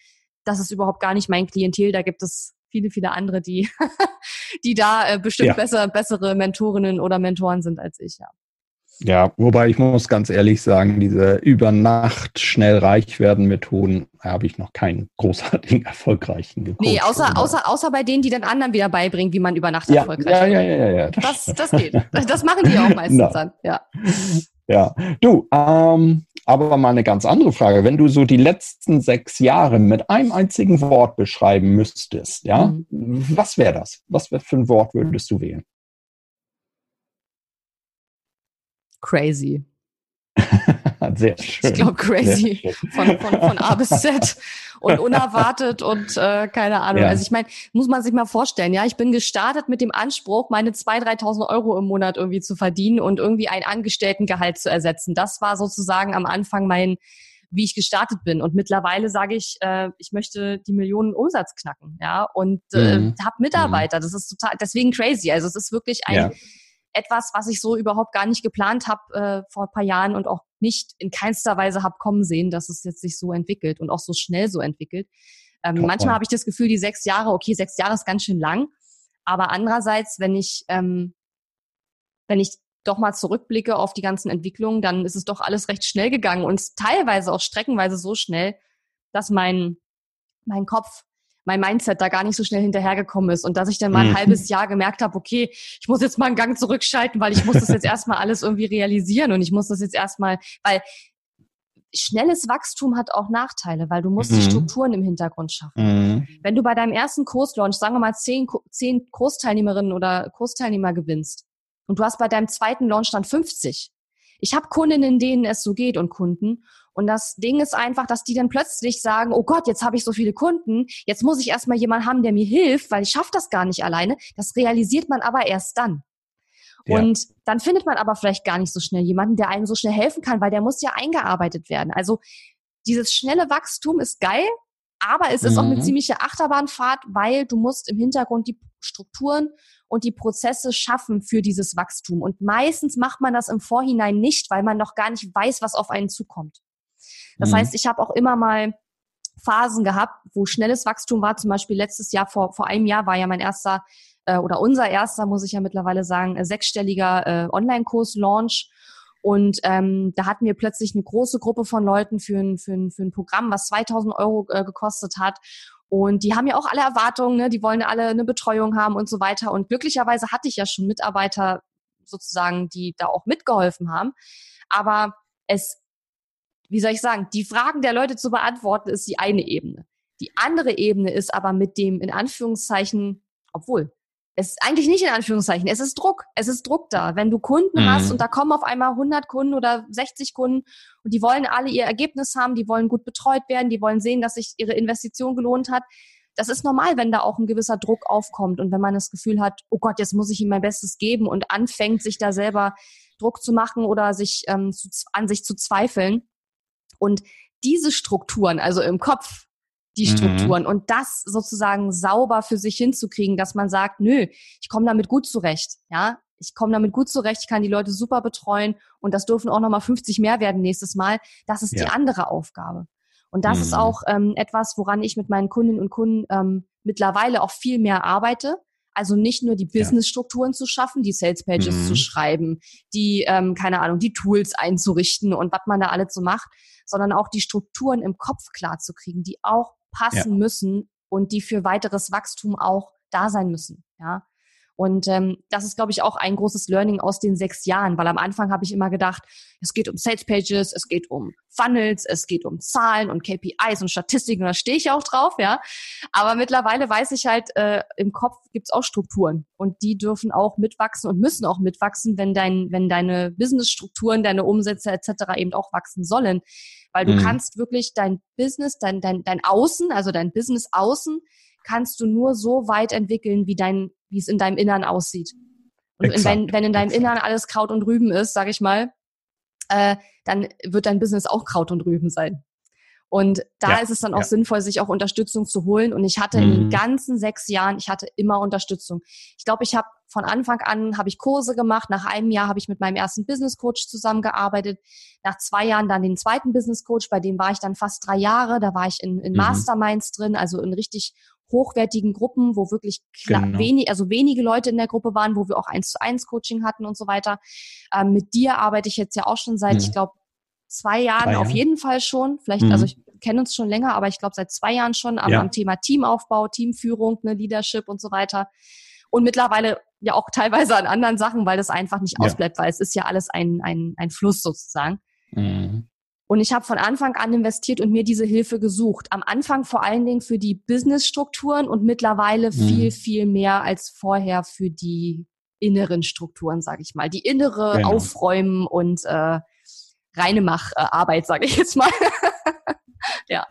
Das ist überhaupt gar nicht mein Klientel. Da gibt es viele, viele andere, die, [LAUGHS] die da äh, bestimmt ja. besser, bessere Mentorinnen oder Mentoren sind als ich, ja. Ja, wobei ich muss ganz ehrlich sagen, diese über Nacht schnell reich werden Methoden habe ich noch keinen großartigen [LAUGHS] erfolgreichen gecoacht. Nee, außer, außer, außer bei denen, die den anderen wieder beibringen, wie man über Nacht ja, erfolgreich ja, ja, ja, ja, ja. Das, das geht. Das machen die auch meistens [LAUGHS] no. dann, ja. Ja, du, ähm, aber mal eine ganz andere Frage. Wenn du so die letzten sechs Jahre mit einem einzigen Wort beschreiben müsstest, ja, mhm. was wäre das? Was für ein Wort würdest du wählen? [LAUGHS] crazy. Sehr schön. Ich glaube crazy von, von, von A bis Z [LAUGHS] und unerwartet und äh, keine Ahnung. Ja. Also ich meine, muss man sich mal vorstellen, ja, ich bin gestartet mit dem Anspruch, meine 2.000, 3.000 Euro im Monat irgendwie zu verdienen und irgendwie ein Angestelltengehalt zu ersetzen. Das war sozusagen am Anfang mein wie ich gestartet bin. Und mittlerweile sage ich, äh, ich möchte die Millionen Umsatz knacken, ja, und äh, mhm. habe Mitarbeiter. Das ist total, deswegen crazy. Also es ist wirklich ein ja. Etwas, was ich so überhaupt gar nicht geplant habe äh, vor ein paar Jahren und auch nicht in keinster Weise habe kommen sehen, dass es jetzt sich so entwickelt und auch so schnell so entwickelt. Ähm, manchmal habe ich das Gefühl, die sechs Jahre, okay, sechs Jahre ist ganz schön lang, aber andererseits, wenn ich ähm, wenn ich doch mal zurückblicke auf die ganzen Entwicklungen, dann ist es doch alles recht schnell gegangen und teilweise auch streckenweise so schnell, dass mein, mein Kopf, mein Mindset da gar nicht so schnell hinterhergekommen ist und dass ich dann mal ein mhm. halbes Jahr gemerkt habe, okay, ich muss jetzt mal einen Gang zurückschalten, weil ich muss das jetzt erstmal alles irgendwie realisieren und ich muss das jetzt erstmal, weil schnelles Wachstum hat auch Nachteile, weil du musst mhm. die Strukturen im Hintergrund schaffen. Mhm. Wenn du bei deinem ersten Kurslaunch, sagen wir mal, zehn, zehn Kursteilnehmerinnen oder Kursteilnehmer gewinnst, und du hast bei deinem zweiten Launch dann 50. Ich habe Kundinnen, denen es so geht und Kunden. Und das Ding ist einfach, dass die dann plötzlich sagen, oh Gott, jetzt habe ich so viele Kunden, jetzt muss ich erstmal jemanden haben, der mir hilft, weil ich schaffe das gar nicht alleine. Das realisiert man aber erst dann. Ja. Und dann findet man aber vielleicht gar nicht so schnell jemanden, der einem so schnell helfen kann, weil der muss ja eingearbeitet werden. Also dieses schnelle Wachstum ist geil, aber es ist mhm. auch eine mhm. ziemliche Achterbahnfahrt, weil du musst im Hintergrund die Strukturen und die Prozesse schaffen für dieses Wachstum. Und meistens macht man das im Vorhinein nicht, weil man noch gar nicht weiß, was auf einen zukommt. Das mhm. heißt, ich habe auch immer mal Phasen gehabt, wo schnelles Wachstum war. Zum Beispiel letztes Jahr, vor, vor einem Jahr war ja mein erster äh, oder unser erster, muss ich ja mittlerweile sagen, äh, sechsstelliger äh, Online-Kurs-Launch. Und ähm, da hatten wir plötzlich eine große Gruppe von Leuten für ein, für ein, für ein Programm, was 2000 Euro äh, gekostet hat. Und die haben ja auch alle Erwartungen, ne? die wollen alle eine Betreuung haben und so weiter. Und glücklicherweise hatte ich ja schon Mitarbeiter sozusagen, die da auch mitgeholfen haben. Aber es, wie soll ich sagen, die Fragen der Leute zu beantworten, ist die eine Ebene. Die andere Ebene ist aber mit dem, in Anführungszeichen, obwohl, es ist eigentlich nicht in Anführungszeichen, es ist Druck. Es ist Druck da. Wenn du Kunden mhm. hast und da kommen auf einmal 100 Kunden oder 60 Kunden und die wollen alle ihr Ergebnis haben, die wollen gut betreut werden, die wollen sehen, dass sich ihre Investition gelohnt hat. Das ist normal, wenn da auch ein gewisser Druck aufkommt und wenn man das Gefühl hat, oh Gott, jetzt muss ich ihm mein Bestes geben und anfängt, sich da selber Druck zu machen oder sich ähm, zu, an sich zu zweifeln. Und diese Strukturen, also im Kopf, die mhm. Strukturen mhm. und das sozusagen sauber für sich hinzukriegen, dass man sagt, nö, ich komme damit gut zurecht, ja, ich komme damit gut zurecht, ich kann die Leute super betreuen und das dürfen auch nochmal 50 mehr werden nächstes Mal. Das ist ja. die andere Aufgabe. Und das mhm. ist auch ähm, etwas, woran ich mit meinen Kundinnen und Kunden ähm, mittlerweile auch viel mehr arbeite. Also nicht nur die Businessstrukturen ja. zu schaffen, die Sales Pages mhm. zu schreiben, die, ähm, keine Ahnung, die Tools einzurichten und was man da alles so macht, sondern auch die Strukturen im Kopf klar zu kriegen, die auch passen ja. müssen und die für weiteres Wachstum auch da sein müssen. Ja. Und ähm, das ist, glaube ich, auch ein großes Learning aus den sechs Jahren, weil am Anfang habe ich immer gedacht, es geht um Sales Pages, es geht um Funnels, es geht um Zahlen und KPIs und Statistiken, und da stehe ich auch drauf, ja. Aber mittlerweile weiß ich halt, äh, im Kopf gibt's auch Strukturen und die dürfen auch mitwachsen und müssen auch mitwachsen, wenn dein, wenn deine Businessstrukturen, deine Umsätze etc. eben auch wachsen sollen. Weil du mhm. kannst wirklich dein Business, dein, dein, dein Außen, also dein Business außen, kannst du nur so weit entwickeln, wie dein, wie es in deinem Innern aussieht. Und in dein, wenn in deinem Innern alles Kraut und Rüben ist, sage ich mal, äh, dann wird dein Business auch Kraut und Rüben sein. Und da ja, ist es dann auch ja. sinnvoll, sich auch Unterstützung zu holen. Und ich hatte mhm. in den mhm. ganzen sechs Jahren, ich hatte immer Unterstützung. Ich glaube, ich habe von Anfang an habe ich Kurse gemacht. Nach einem Jahr habe ich mit meinem ersten Business Coach zusammengearbeitet. Nach zwei Jahren dann den zweiten Business Coach, bei dem war ich dann fast drei Jahre. Da war ich in, in mhm. Masterminds drin, also in richtig hochwertigen Gruppen, wo wirklich genau. wenig, also wenige Leute in der Gruppe waren, wo wir auch eins zu eins Coaching hatten und so weiter. Ähm, mit dir arbeite ich jetzt ja auch schon seit, mhm. ich glaube, zwei Jahren auf jeden Fall schon. Vielleicht, mhm. also ich kenne uns schon länger, aber ich glaube seit zwei Jahren schon am, ja. am Thema Teamaufbau, Teamführung, ne, Leadership und so weiter. Und mittlerweile ja auch teilweise an anderen Sachen, weil das einfach nicht ja. ausbleibt, weil es ist ja alles ein, ein, ein Fluss sozusagen. Mhm. Und ich habe von Anfang an investiert und mir diese Hilfe gesucht. Am Anfang vor allen Dingen für die Business-Strukturen und mittlerweile mhm. viel, viel mehr als vorher für die inneren Strukturen, sage ich mal. Die innere genau. Aufräumen und äh, reine Macharbeit, sage ich jetzt mal. [LAUGHS] ja.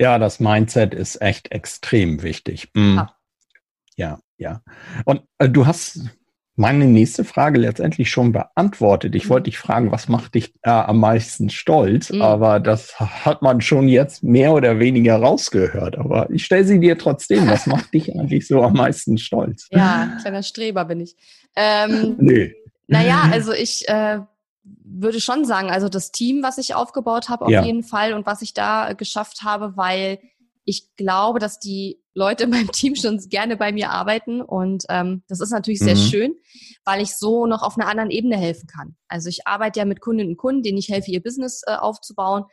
Ja, das Mindset ist echt extrem wichtig. Mhm. Ja. ja, ja. Und äh, du hast meine nächste Frage letztendlich schon beantwortet. Ich wollte dich fragen, was macht dich äh, am meisten stolz? Mhm. Aber das hat man schon jetzt mehr oder weniger rausgehört. Aber ich stelle sie dir trotzdem. Was macht dich eigentlich so am meisten stolz? Ja, kleiner Streber bin ich. Ähm, [LAUGHS] nee. Naja, also ich äh, würde schon sagen, also das Team, was ich aufgebaut habe, auf ja. jeden Fall und was ich da geschafft habe, weil ich glaube, dass die Leute in meinem Team schon gerne bei mir arbeiten und ähm, das ist natürlich sehr mhm. schön, weil ich so noch auf einer anderen Ebene helfen kann. Also ich arbeite ja mit Kundinnen und Kunden, denen ich helfe, ihr Business äh, aufzubauen.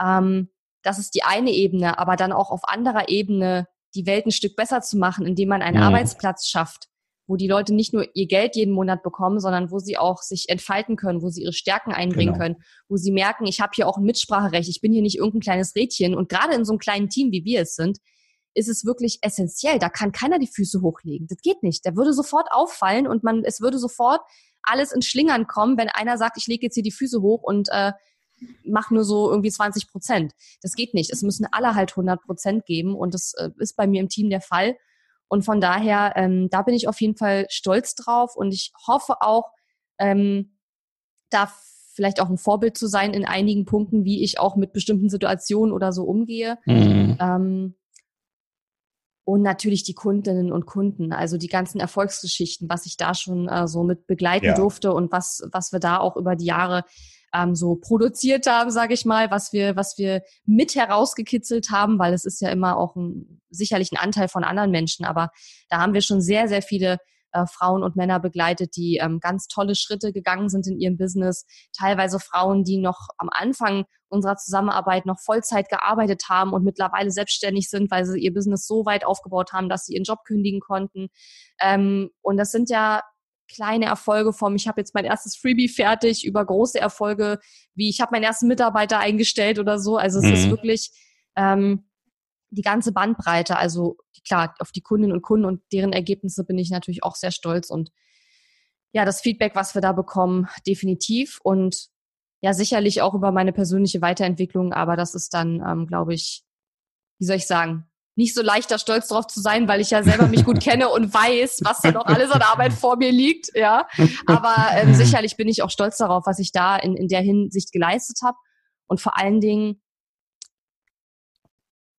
Ähm, das ist die eine Ebene, aber dann auch auf anderer Ebene die Welt ein Stück besser zu machen, indem man einen mhm. Arbeitsplatz schafft, wo die Leute nicht nur ihr Geld jeden Monat bekommen, sondern wo sie auch sich entfalten können, wo sie ihre Stärken einbringen genau. können, wo sie merken, ich habe hier auch ein Mitspracherecht, ich bin hier nicht irgendein kleines Rädchen. Und gerade in so einem kleinen Team, wie wir es sind, ist es wirklich essentiell. Da kann keiner die Füße hochlegen. Das geht nicht. Der würde sofort auffallen und man, es würde sofort alles in Schlingern kommen, wenn einer sagt, ich lege jetzt hier die Füße hoch und äh, mach nur so irgendwie 20 Prozent. Das geht nicht. Es müssen alle halt 100 Prozent geben und das äh, ist bei mir im Team der Fall. Und von daher, ähm, da bin ich auf jeden Fall stolz drauf und ich hoffe auch, ähm, da vielleicht auch ein Vorbild zu sein in einigen Punkten, wie ich auch mit bestimmten Situationen oder so umgehe. Mhm. Ähm, und natürlich die Kundinnen und Kunden, also die ganzen Erfolgsgeschichten, was ich da schon äh, so mit begleiten ja. durfte und was, was wir da auch über die Jahre ähm, so produziert haben, sage ich mal, was wir, was wir mit herausgekitzelt haben, weil es ist ja immer auch ein, sicherlich ein Anteil von anderen Menschen, aber da haben wir schon sehr, sehr viele äh, Frauen und Männer begleitet, die ähm, ganz tolle Schritte gegangen sind in ihrem Business. Teilweise Frauen, die noch am Anfang unserer Zusammenarbeit noch Vollzeit gearbeitet haben und mittlerweile selbstständig sind, weil sie ihr Business so weit aufgebaut haben, dass sie ihren Job kündigen konnten. Ähm, und das sind ja kleine Erfolge vom, ich habe jetzt mein erstes Freebie fertig, über große Erfolge, wie ich habe meinen ersten Mitarbeiter eingestellt oder so. Also es mhm. ist wirklich ähm, die ganze Bandbreite. Also klar, auf die Kundinnen und Kunden und deren Ergebnisse bin ich natürlich auch sehr stolz und ja, das Feedback, was wir da bekommen, definitiv und ja, sicherlich auch über meine persönliche Weiterentwicklung, aber das ist dann, ähm, glaube ich, wie soll ich sagen, nicht so leicht, da stolz drauf zu sein, weil ich ja selber mich gut kenne und weiß, was da noch alles an Arbeit vor mir liegt, ja. Aber ähm, sicherlich bin ich auch stolz darauf, was ich da in, in der Hinsicht geleistet habe. Und vor allen Dingen,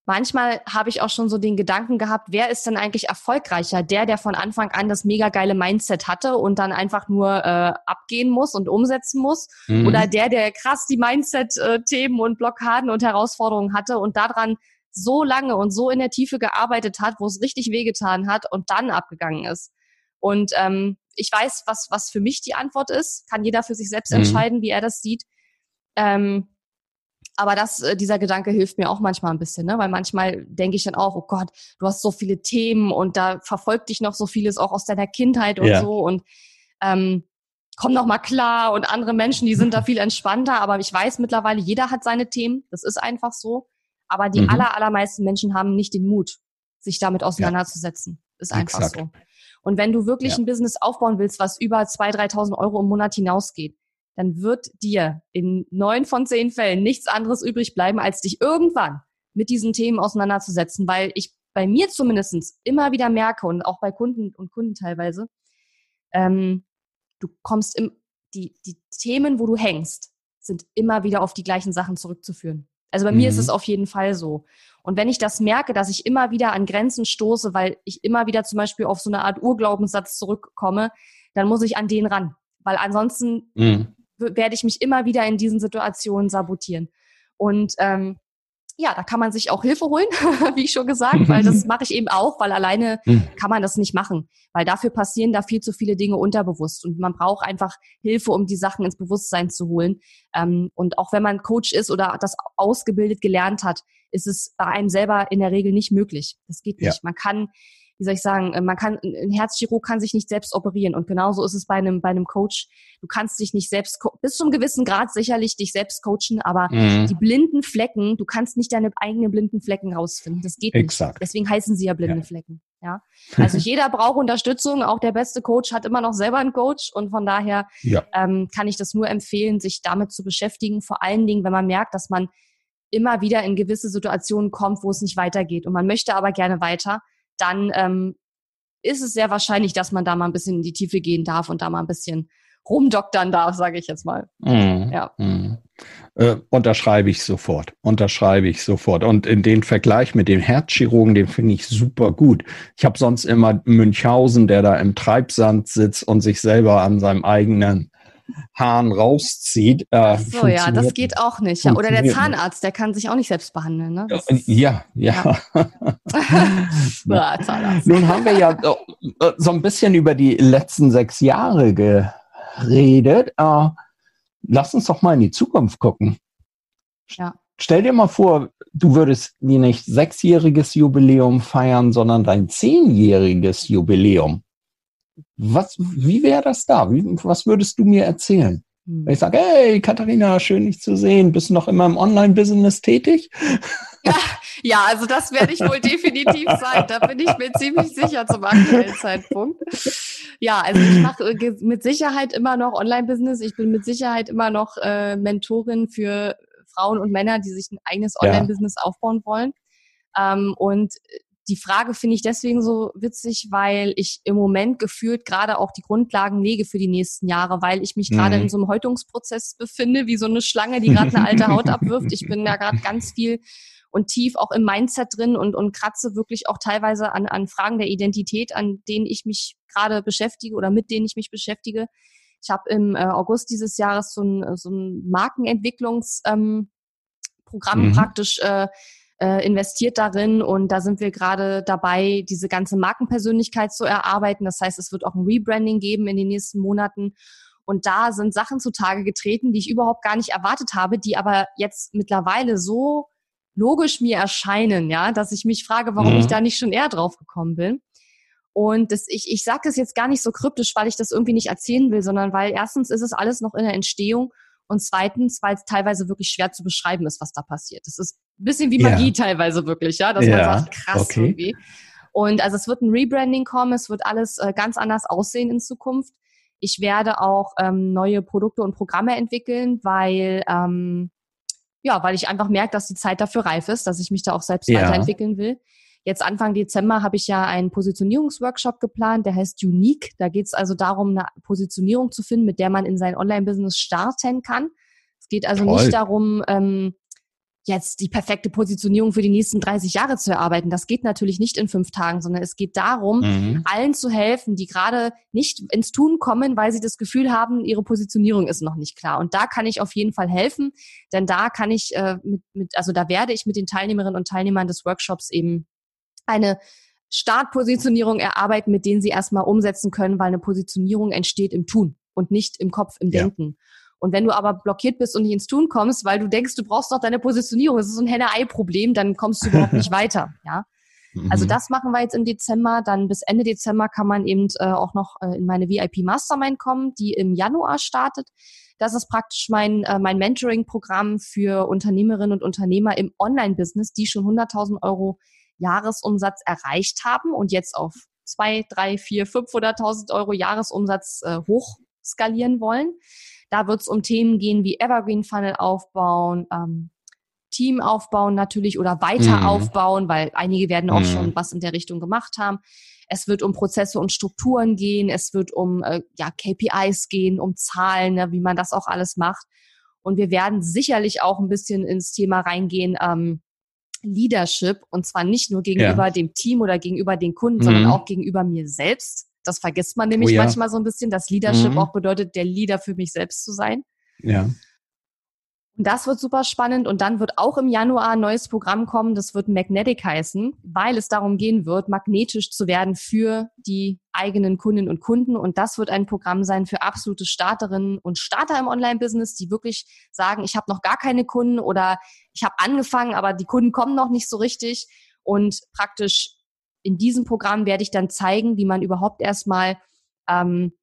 manchmal habe ich auch schon so den Gedanken gehabt, wer ist denn eigentlich erfolgreicher? Der, der von Anfang an das mega geile Mindset hatte und dann einfach nur äh, abgehen muss und umsetzen muss? Mhm. Oder der, der krass die Mindset-Themen und Blockaden und Herausforderungen hatte und daran so lange und so in der Tiefe gearbeitet hat, wo es richtig wehgetan hat und dann abgegangen ist. Und ähm, ich weiß, was, was für mich die Antwort ist. Kann jeder für sich selbst mhm. entscheiden, wie er das sieht. Ähm, aber das, äh, dieser Gedanke hilft mir auch manchmal ein bisschen, ne? weil manchmal denke ich dann auch, oh Gott, du hast so viele Themen und da verfolgt dich noch so vieles auch aus deiner Kindheit und ja. so und ähm, komm noch mal klar und andere Menschen, die sind da [LAUGHS] viel entspannter, aber ich weiß mittlerweile, jeder hat seine Themen, das ist einfach so. Aber die mhm. aller, allermeisten Menschen haben nicht den Mut, sich damit auseinanderzusetzen. Ja. Ist einfach Exakt. so. Und wenn du wirklich ja. ein Business aufbauen willst, was über 2.000, 3.000 Euro im Monat hinausgeht, dann wird dir in neun von zehn Fällen nichts anderes übrig bleiben, als dich irgendwann mit diesen Themen auseinanderzusetzen, weil ich bei mir zumindestens immer wieder merke und auch bei Kunden und Kunden teilweise, ähm, du kommst im, die, die Themen, wo du hängst, sind immer wieder auf die gleichen Sachen zurückzuführen. Also bei mhm. mir ist es mhm. auf jeden Fall so. Und wenn ich das merke, dass ich immer wieder an Grenzen stoße, weil ich immer wieder zum Beispiel auf so eine Art Urglaubenssatz zurückkomme, dann muss ich an den ran. Weil ansonsten mhm. Werde ich mich immer wieder in diesen Situationen sabotieren. Und ähm, ja, da kann man sich auch Hilfe holen, [LAUGHS] wie ich schon gesagt, weil das [LAUGHS] mache ich eben auch, weil alleine hm. kann man das nicht machen, weil dafür passieren da viel zu viele Dinge unterbewusst und man braucht einfach Hilfe, um die Sachen ins Bewusstsein zu holen. Ähm, und auch wenn man Coach ist oder das ausgebildet gelernt hat, ist es bei einem selber in der Regel nicht möglich. Das geht nicht. Ja. Man kann wie soll ich sagen, äh, man kann, ein Herzchirurg kann sich nicht selbst operieren und genauso ist es bei einem, bei einem Coach. Du kannst dich nicht selbst, bis zum gewissen Grad sicherlich dich selbst coachen, aber mhm. die blinden Flecken, du kannst nicht deine eigenen blinden Flecken rausfinden. Das geht Exakt. nicht. Deswegen heißen sie ja blinde ja. Flecken. Ja, also jeder [LAUGHS] braucht Unterstützung. Auch der beste Coach hat immer noch selber einen Coach und von daher ja. ähm, kann ich das nur empfehlen, sich damit zu beschäftigen. Vor allen Dingen, wenn man merkt, dass man immer wieder in gewisse Situationen kommt, wo es nicht weitergeht und man möchte aber gerne weiter, dann ähm, ist es sehr wahrscheinlich, dass man da mal ein bisschen in die Tiefe gehen darf und da mal ein bisschen rumdoktern darf, sage ich jetzt mal. Mm, ja. Mm. Äh, unterschreibe ich sofort. Unterschreibe ich sofort. Und in den Vergleich mit dem Herzchirurgen, den finde ich super gut. Ich habe sonst immer Münchhausen, der da im Treibsand sitzt und sich selber an seinem eigenen Hahn rauszieht. Äh, so, ja, das geht auch nicht. Ja. Oder der Zahnarzt, der kann sich auch nicht selbst behandeln. Ne? Ja, ja. ja. [LAUGHS] Nun haben wir ja äh, so ein bisschen über die letzten sechs Jahre geredet. Äh, lass uns doch mal in die Zukunft gucken. Ja. Stell dir mal vor, du würdest nie nicht sechsjähriges Jubiläum feiern, sondern dein zehnjähriges Jubiläum. Was, wie wäre das da? Wie, was würdest du mir erzählen? Hm. Wenn ich sage, hey Katharina, schön dich zu sehen, bist du noch immer im Online-Business tätig? Ja, ja, also das werde ich wohl definitiv sein. Da bin ich mir ziemlich sicher zum aktuellen Zeitpunkt. Ja, also ich mache äh, mit Sicherheit immer noch Online-Business. Ich bin mit Sicherheit immer noch äh, Mentorin für Frauen und Männer, die sich ein eigenes Online-Business ja. aufbauen wollen. Ähm, und die Frage finde ich deswegen so witzig, weil ich im Moment gefühlt gerade auch die Grundlagen lege für die nächsten Jahre, weil ich mich gerade mhm. in so einem Häutungsprozess befinde, wie so eine Schlange, die gerade eine alte [LAUGHS] Haut abwirft. Ich bin da gerade ganz viel und tief auch im Mindset drin und, und kratze wirklich auch teilweise an, an Fragen der Identität, an denen ich mich gerade beschäftige oder mit denen ich mich beschäftige. Ich habe im äh, August dieses Jahres so ein, so ein Markenentwicklungsprogramm ähm, mhm. praktisch äh, äh, investiert darin und da sind wir gerade dabei, diese ganze Markenpersönlichkeit zu erarbeiten. Das heißt, es wird auch ein Rebranding geben in den nächsten Monaten. Und da sind Sachen zutage getreten, die ich überhaupt gar nicht erwartet habe, die aber jetzt mittlerweile so logisch mir erscheinen, ja, dass ich mich frage, warum mhm. ich da nicht schon eher drauf gekommen bin. Und das, ich, ich sage das jetzt gar nicht so kryptisch, weil ich das irgendwie nicht erzählen will, sondern weil erstens ist es alles noch in der Entstehung und zweitens, weil es teilweise wirklich schwer zu beschreiben ist, was da passiert. Das ist ein bisschen wie Magie ja. teilweise wirklich, ja, dass ja. man sagt, krass okay. irgendwie. Und also es wird ein Rebranding kommen, es wird alles äh, ganz anders aussehen in Zukunft. Ich werde auch ähm, neue Produkte und Programme entwickeln, weil ähm, ja, weil ich einfach merke, dass die Zeit dafür reif ist, dass ich mich da auch selbst ja. weiterentwickeln will. Jetzt Anfang Dezember habe ich ja einen Positionierungsworkshop geplant, der heißt Unique. Da geht es also darum, eine Positionierung zu finden, mit der man in sein Online-Business starten kann. Es geht also Toll. nicht darum, ähm, jetzt die perfekte Positionierung für die nächsten 30 Jahre zu erarbeiten. Das geht natürlich nicht in fünf Tagen, sondern es geht darum, mhm. allen zu helfen, die gerade nicht ins Tun kommen, weil sie das Gefühl haben, ihre Positionierung ist noch nicht klar. Und da kann ich auf jeden Fall helfen, denn da kann ich äh, mit, mit, also da werde ich mit den Teilnehmerinnen und Teilnehmern des Workshops eben eine Startpositionierung erarbeiten, mit denen sie erstmal umsetzen können, weil eine Positionierung entsteht im Tun und nicht im Kopf, im Denken. Ja. Und wenn du aber blockiert bist und nicht ins Tun kommst, weil du denkst, du brauchst noch deine Positionierung, das ist so ein Henne-Ei-Problem, dann kommst du überhaupt [LAUGHS] nicht weiter, ja. Also mhm. das machen wir jetzt im Dezember. Dann bis Ende Dezember kann man eben äh, auch noch äh, in meine VIP Mastermind kommen, die im Januar startet. Das ist praktisch mein, äh, mein Mentoring-Programm für Unternehmerinnen und Unternehmer im Online-Business, die schon 100.000 Euro Jahresumsatz erreicht haben und jetzt auf zwei, drei, vier, 500.000 Euro Jahresumsatz äh, hochskalieren wollen. Da wird es um Themen gehen wie Evergreen Funnel aufbauen, ähm, Team aufbauen natürlich oder weiter mhm. aufbauen, weil einige werden auch mhm. schon was in der Richtung gemacht haben. Es wird um Prozesse und Strukturen gehen. Es wird um äh, ja, KPIs gehen, um Zahlen, ne, wie man das auch alles macht. Und wir werden sicherlich auch ein bisschen ins Thema reingehen, ähm, Leadership und zwar nicht nur gegenüber ja. dem Team oder gegenüber den Kunden, mhm. sondern auch gegenüber mir selbst. Das vergisst man nämlich oh ja. manchmal so ein bisschen, dass Leadership mhm. auch bedeutet, der Leader für mich selbst zu sein. Ja. Und das wird super spannend. Und dann wird auch im Januar ein neues Programm kommen, das wird Magnetic heißen, weil es darum gehen wird, magnetisch zu werden für die eigenen Kundinnen und Kunden. Und das wird ein Programm sein für absolute Starterinnen und Starter im Online-Business, die wirklich sagen, ich habe noch gar keine Kunden oder ich habe angefangen, aber die Kunden kommen noch nicht so richtig. Und praktisch in diesem Programm werde ich dann zeigen, wie man überhaupt erstmal ähm,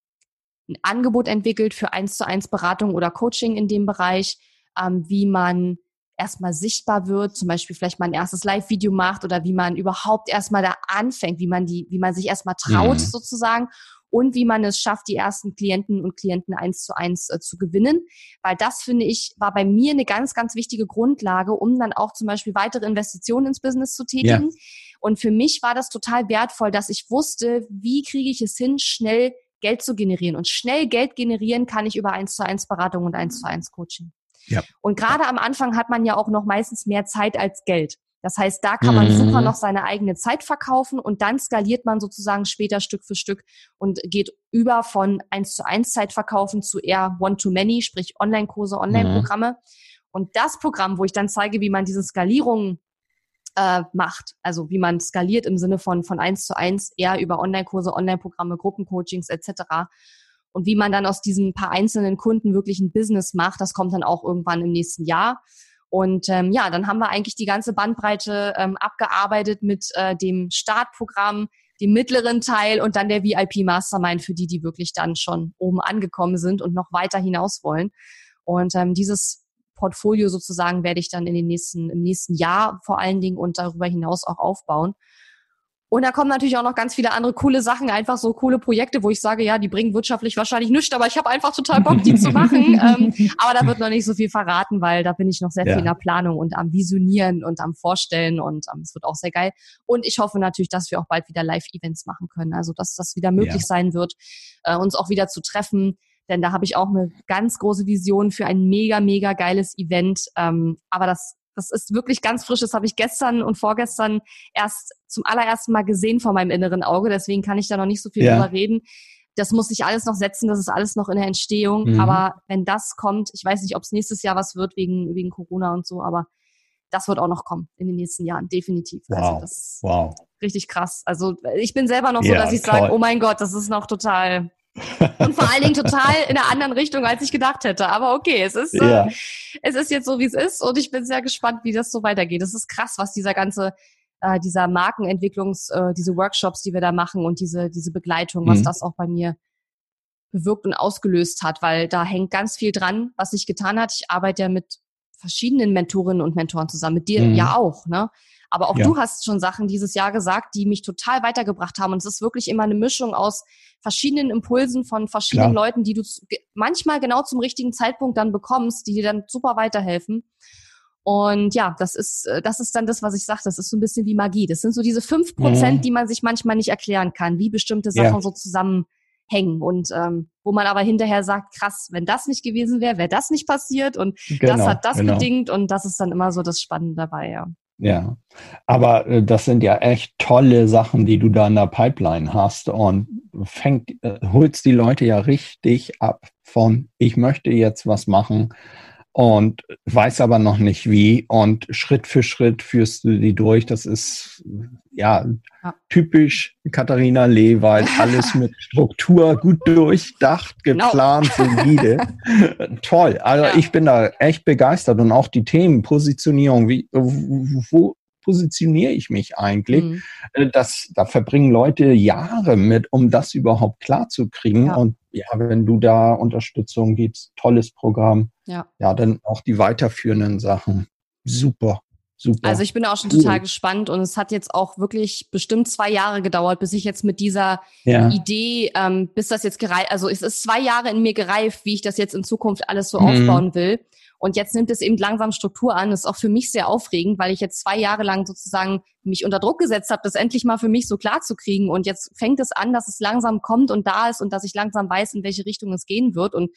ein Angebot entwickelt für eins zu eins Beratung oder Coaching in dem Bereich ähm, wie man erstmal sichtbar wird, zum Beispiel vielleicht mal ein erstes Live-Video macht oder wie man überhaupt erstmal da anfängt, wie man die, wie man sich erstmal traut mhm. sozusagen und wie man es schafft, die ersten Klienten und Klienten eins zu eins äh, zu gewinnen. Weil das, finde ich, war bei mir eine ganz, ganz wichtige Grundlage, um dann auch zum Beispiel weitere Investitionen ins Business zu tätigen. Ja. Und für mich war das total wertvoll, dass ich wusste, wie kriege ich es hin, schnell Geld zu generieren. Und schnell Geld generieren kann ich über 1 zu 1 Beratung und 1 zu 1 Coaching. Ja. Und gerade am Anfang hat man ja auch noch meistens mehr Zeit als Geld. Das heißt, da kann man mhm. super noch seine eigene Zeit verkaufen und dann skaliert man sozusagen später Stück für Stück und geht über von 1 zu 1 Zeit verkaufen zu eher One-to-Many, sprich Online-Kurse, Online-Programme. Mhm. Und das Programm, wo ich dann zeige, wie man diese Skalierung äh, macht, also wie man skaliert im Sinne von von eins zu eins eher über Online-Kurse, Online-Programme, Gruppencoachings etc. Und wie man dann aus diesen paar einzelnen Kunden wirklich ein Business macht, das kommt dann auch irgendwann im nächsten Jahr. Und ähm, ja, dann haben wir eigentlich die ganze Bandbreite ähm, abgearbeitet mit äh, dem Startprogramm, dem mittleren Teil und dann der VIP Mastermind für die, die wirklich dann schon oben angekommen sind und noch weiter hinaus wollen. Und ähm, dieses Portfolio sozusagen werde ich dann in den nächsten, im nächsten Jahr vor allen Dingen und darüber hinaus auch aufbauen. Und da kommen natürlich auch noch ganz viele andere coole Sachen, einfach so coole Projekte, wo ich sage, ja, die bringen wirtschaftlich wahrscheinlich nichts, aber ich habe einfach total Bock, die zu machen. [LAUGHS] ähm, aber da wird noch nicht so viel verraten, weil da bin ich noch sehr ja. viel in der Planung und am Visionieren und am Vorstellen und ähm, es wird auch sehr geil. Und ich hoffe natürlich, dass wir auch bald wieder Live-Events machen können, also dass das wieder möglich ja. sein wird, äh, uns auch wieder zu treffen. Denn da habe ich auch eine ganz große Vision für ein mega, mega geiles Event. Ähm, aber das das ist wirklich ganz frisch. Das habe ich gestern und vorgestern erst zum allerersten Mal gesehen vor meinem inneren Auge. Deswegen kann ich da noch nicht so viel ja. drüber reden. Das muss sich alles noch setzen. Das ist alles noch in der Entstehung. Mhm. Aber wenn das kommt, ich weiß nicht, ob es nächstes Jahr was wird wegen, wegen Corona und so, aber das wird auch noch kommen in den nächsten Jahren, definitiv. Also wow. Also das ist wow. richtig krass. Also ich bin selber noch so, ja, dass ich sage, oh mein Gott, das ist noch total und vor allen Dingen total in einer anderen Richtung, als ich gedacht hätte. Aber okay, es ist, äh, ja. äh, es ist jetzt so, wie es ist und ich bin sehr gespannt, wie das so weitergeht. Es ist krass, was dieser ganze, äh, dieser Markenentwicklungs, äh, diese Workshops, die wir da machen und diese, diese Begleitung, was mhm. das auch bei mir bewirkt und ausgelöst hat, weil da hängt ganz viel dran, was sich getan hat. Ich arbeite ja mit verschiedenen Mentorinnen und Mentoren zusammen, mit dir mhm. ja auch, ne? Aber auch ja. du hast schon Sachen dieses Jahr gesagt, die mich total weitergebracht haben. Und es ist wirklich immer eine Mischung aus verschiedenen Impulsen von verschiedenen Klar. Leuten, die du manchmal genau zum richtigen Zeitpunkt dann bekommst, die dir dann super weiterhelfen. Und ja, das ist, äh, das ist dann das, was ich sage. Das ist so ein bisschen wie Magie. Das sind so diese fünf Prozent, mhm. die man sich manchmal nicht erklären kann, wie bestimmte Sachen ja. so zusammenhängen und ähm, wo man aber hinterher sagt, krass, wenn das nicht gewesen wäre, wäre das nicht passiert. Und genau, das hat das genau. bedingt. Und das ist dann immer so das Spannende dabei, ja. Ja, aber äh, das sind ja echt tolle Sachen, die du da in der Pipeline hast. Und fängt, äh, holst die Leute ja richtig ab von, ich möchte jetzt was machen und weiß aber noch nicht wie und Schritt für Schritt führst du die durch. Das ist ja, ja. typisch Katharina Lewald, [LAUGHS] alles mit Struktur, gut durchdacht, genau. geplant, solide. [LAUGHS] Toll. Also ja. ich bin da echt begeistert und auch die Themen, Positionierung, wie, wo positioniere ich mich eigentlich? Mhm. Äh, das, da verbringen Leute Jahre mit, um das überhaupt klar zu kriegen. Ja. Und ja, wenn du da Unterstützung gibst, tolles Programm. Ja. Ja, dann auch die weiterführenden Sachen. Super. Super. Also ich bin auch schon cool. total gespannt und es hat jetzt auch wirklich bestimmt zwei Jahre gedauert, bis ich jetzt mit dieser ja. Idee, ähm, bis das jetzt gereift, also es ist zwei Jahre in mir gereift, wie ich das jetzt in Zukunft alles so mhm. aufbauen will. Und jetzt nimmt es eben langsam Struktur an. Das ist auch für mich sehr aufregend, weil ich jetzt zwei Jahre lang sozusagen mich unter Druck gesetzt habe, das endlich mal für mich so klar zu kriegen. Und jetzt fängt es an, dass es langsam kommt und da ist und dass ich langsam weiß, in welche Richtung es gehen wird. Und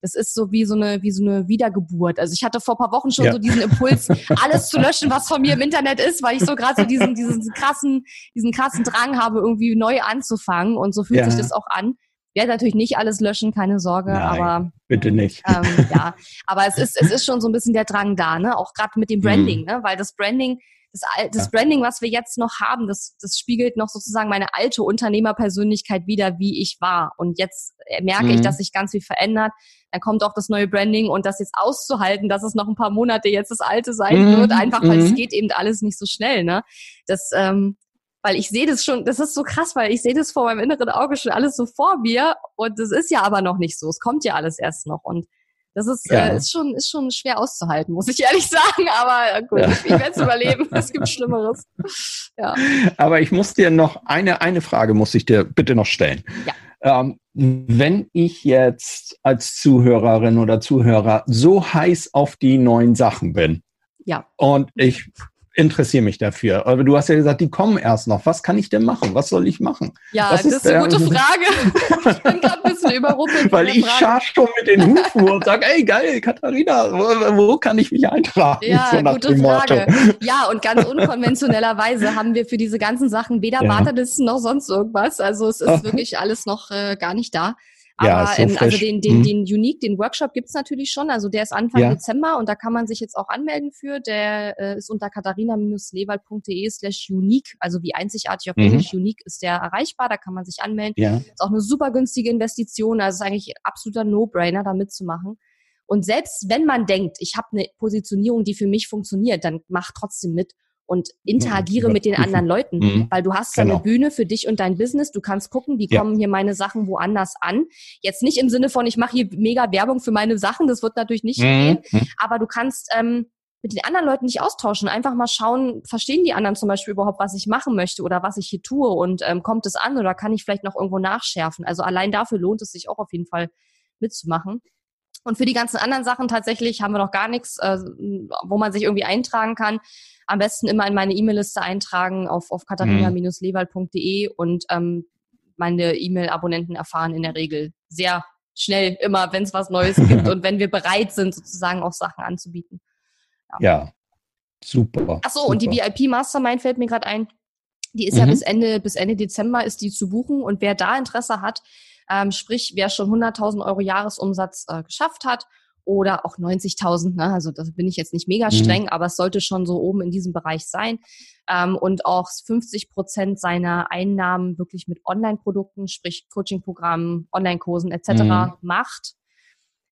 das ist so wie so eine wie so eine Wiedergeburt. Also ich hatte vor paar Wochen schon ja. so diesen Impuls, [LAUGHS] alles zu löschen, was von mir im Internet ist, weil ich so gerade so diesen diesen krassen diesen krassen Drang habe, irgendwie neu anzufangen. Und so fühlt ja. sich das auch an werde natürlich nicht alles löschen, keine Sorge, Nein, aber bitte nicht. Ähm, ja, aber es ist es ist schon so ein bisschen der Drang da, ne? Auch gerade mit dem Branding, mhm. ne? Weil das Branding das, das ja. Branding, was wir jetzt noch haben, das, das spiegelt noch sozusagen meine alte Unternehmerpersönlichkeit wieder, wie ich war. Und jetzt äh, merke mhm. ich, dass sich ganz viel verändert. Dann kommt auch das neue Branding und das jetzt auszuhalten, dass es noch ein paar Monate jetzt das alte sein mhm. wird, einfach weil es mhm. geht eben alles nicht so schnell. Ne? Das, ähm, weil ich sehe das schon, das ist so krass, weil ich sehe das vor meinem inneren Auge schon alles so vor mir und das ist ja aber noch nicht so. Es kommt ja alles erst noch und das ist, ja. äh, ist, schon, ist schon schwer auszuhalten, muss ich ehrlich [LAUGHS] sagen. Aber gut, ja. ich werde es überleben. [LAUGHS] Es gibt Schlimmeres. Ja. Aber ich muss dir noch eine, eine Frage muss ich dir bitte noch stellen. Ja. Ähm, wenn ich jetzt als Zuhörerin oder Zuhörer so heiß auf die neuen Sachen bin, ja. und ich interessiere mich dafür. Aber du hast ja gesagt, die kommen erst noch. Was kann ich denn machen? Was soll ich machen? Ja, Was das ist eine gute [LAUGHS] Frage. ich bin gerade ein bisschen überrumpelt. Weil ich schar schon mit den Hufen und sage, ey geil, Katharina, wo, wo, kann ich mich eintragen? Ja, so gute Frage. Ja, und ganz unkonventionellerweise haben wir für diese ganzen Sachen weder ja. Wartelisten noch sonst irgendwas. Also es ist [LAUGHS] wirklich alles noch äh, gar nicht da. Aber ja, so ähm, also den, den, mhm. den Unique, den Workshop gibt's natürlich schon. Also der ist Anfang ja. Dezember und da kann man sich jetzt auch anmelden für. Der äh, ist unter katharina-lewald.de slash unique, also wie einzigartig auf mhm. Englisch unique ist der erreichbar. Da kann man sich anmelden. Ja. Ist auch eine super günstige Investition. Also ist eigentlich absoluter No-Brainer, da mitzumachen. Und selbst wenn man denkt, ich habe eine Positionierung, die für mich funktioniert, dann mach trotzdem mit und interagiere mit den anderen Leuten, mhm. weil du hast genau. eine Bühne für dich und dein Business. Du kannst gucken, wie ja. kommen hier meine Sachen woanders an. Jetzt nicht im Sinne von, ich mache hier mega Werbung für meine Sachen, das wird natürlich nicht mhm. gehen, aber du kannst ähm, mit den anderen Leuten nicht austauschen. Einfach mal schauen, verstehen die anderen zum Beispiel überhaupt, was ich machen möchte oder was ich hier tue und ähm, kommt es an oder kann ich vielleicht noch irgendwo nachschärfen. Also allein dafür lohnt es sich auch auf jeden Fall mitzumachen. Und für die ganzen anderen Sachen tatsächlich haben wir noch gar nichts, äh, wo man sich irgendwie eintragen kann am besten immer in meine E-Mail-Liste eintragen auf, auf katharina-lewald.de und ähm, meine E-Mail-Abonnenten erfahren in der Regel sehr schnell immer, wenn es was Neues [LAUGHS] gibt und wenn wir bereit sind, sozusagen auch Sachen anzubieten. Ja, ja super. Ach so, und die VIP Mastermind fällt mir gerade ein. Die ist mhm. ja bis Ende, bis Ende Dezember ist die zu buchen und wer da Interesse hat, ähm, sprich, wer schon 100.000 Euro Jahresumsatz äh, geschafft hat oder auch 90.000. Ne? Also da bin ich jetzt nicht mega mhm. streng, mhm. aber es sollte schon so oben in diesem Bereich sein. Ähm, und auch 50 Prozent seiner Einnahmen wirklich mit Online-Produkten, sprich Coaching-Programmen, Online-Kursen etc. Mhm. macht.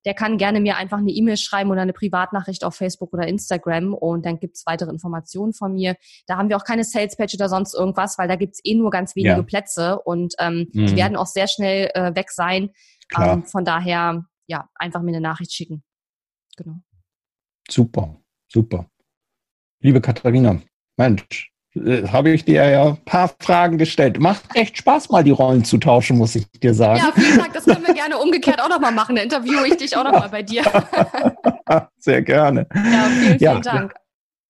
Der kann gerne mir einfach eine E-Mail schreiben oder eine Privatnachricht auf Facebook oder Instagram und dann gibt's weitere Informationen von mir. Da haben wir auch keine Sales-Page oder sonst irgendwas, weil da gibt's eh nur ganz wenige ja. Plätze und ähm, mhm. die werden auch sehr schnell äh, weg sein. Ähm, von daher ja, einfach mir eine Nachricht schicken. Genau. Super, super. Liebe Katharina, Mensch, äh, habe ich dir ja ein paar Fragen gestellt. Macht echt Spaß, mal die Rollen zu tauschen, muss ich dir sagen. Ja, vielen Dank. Das können wir gerne umgekehrt auch nochmal machen. Da interviewe ich dich auch nochmal bei dir. [LAUGHS] Sehr gerne. Ja, vielen, vielen ja. Dank.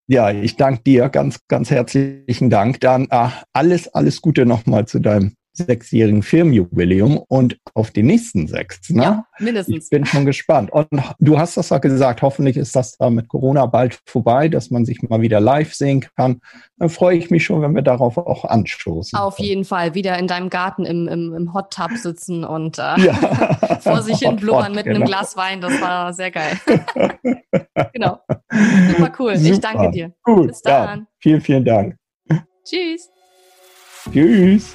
Ja, ich danke dir ganz, ganz herzlichen Dank. Dann äh, alles, alles Gute nochmal zu deinem sechsjährigen Firmenjubiläum und auf die nächsten sechs. Ne? Ja, mindestens. Ich bin schon gespannt. Und du hast das ja gesagt, hoffentlich ist das da mit Corona bald vorbei, dass man sich mal wieder live sehen kann. Dann freue ich mich schon, wenn wir darauf auch anstoßen. Auf jeden Fall. Wieder in deinem Garten im, im, im Hot Tub sitzen und äh, ja. [LAUGHS] vor sich hin [LAUGHS] blubbern mit genau. einem Glas Wein. Das war sehr geil. [LAUGHS] genau. Super cool. Super. Ich danke dir. Gut. Bis dann. Ja, vielen, vielen Dank. Tschüss. Tschüss.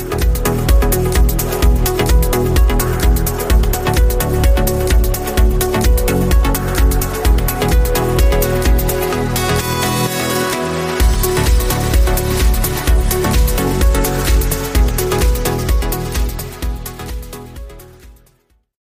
Thank you.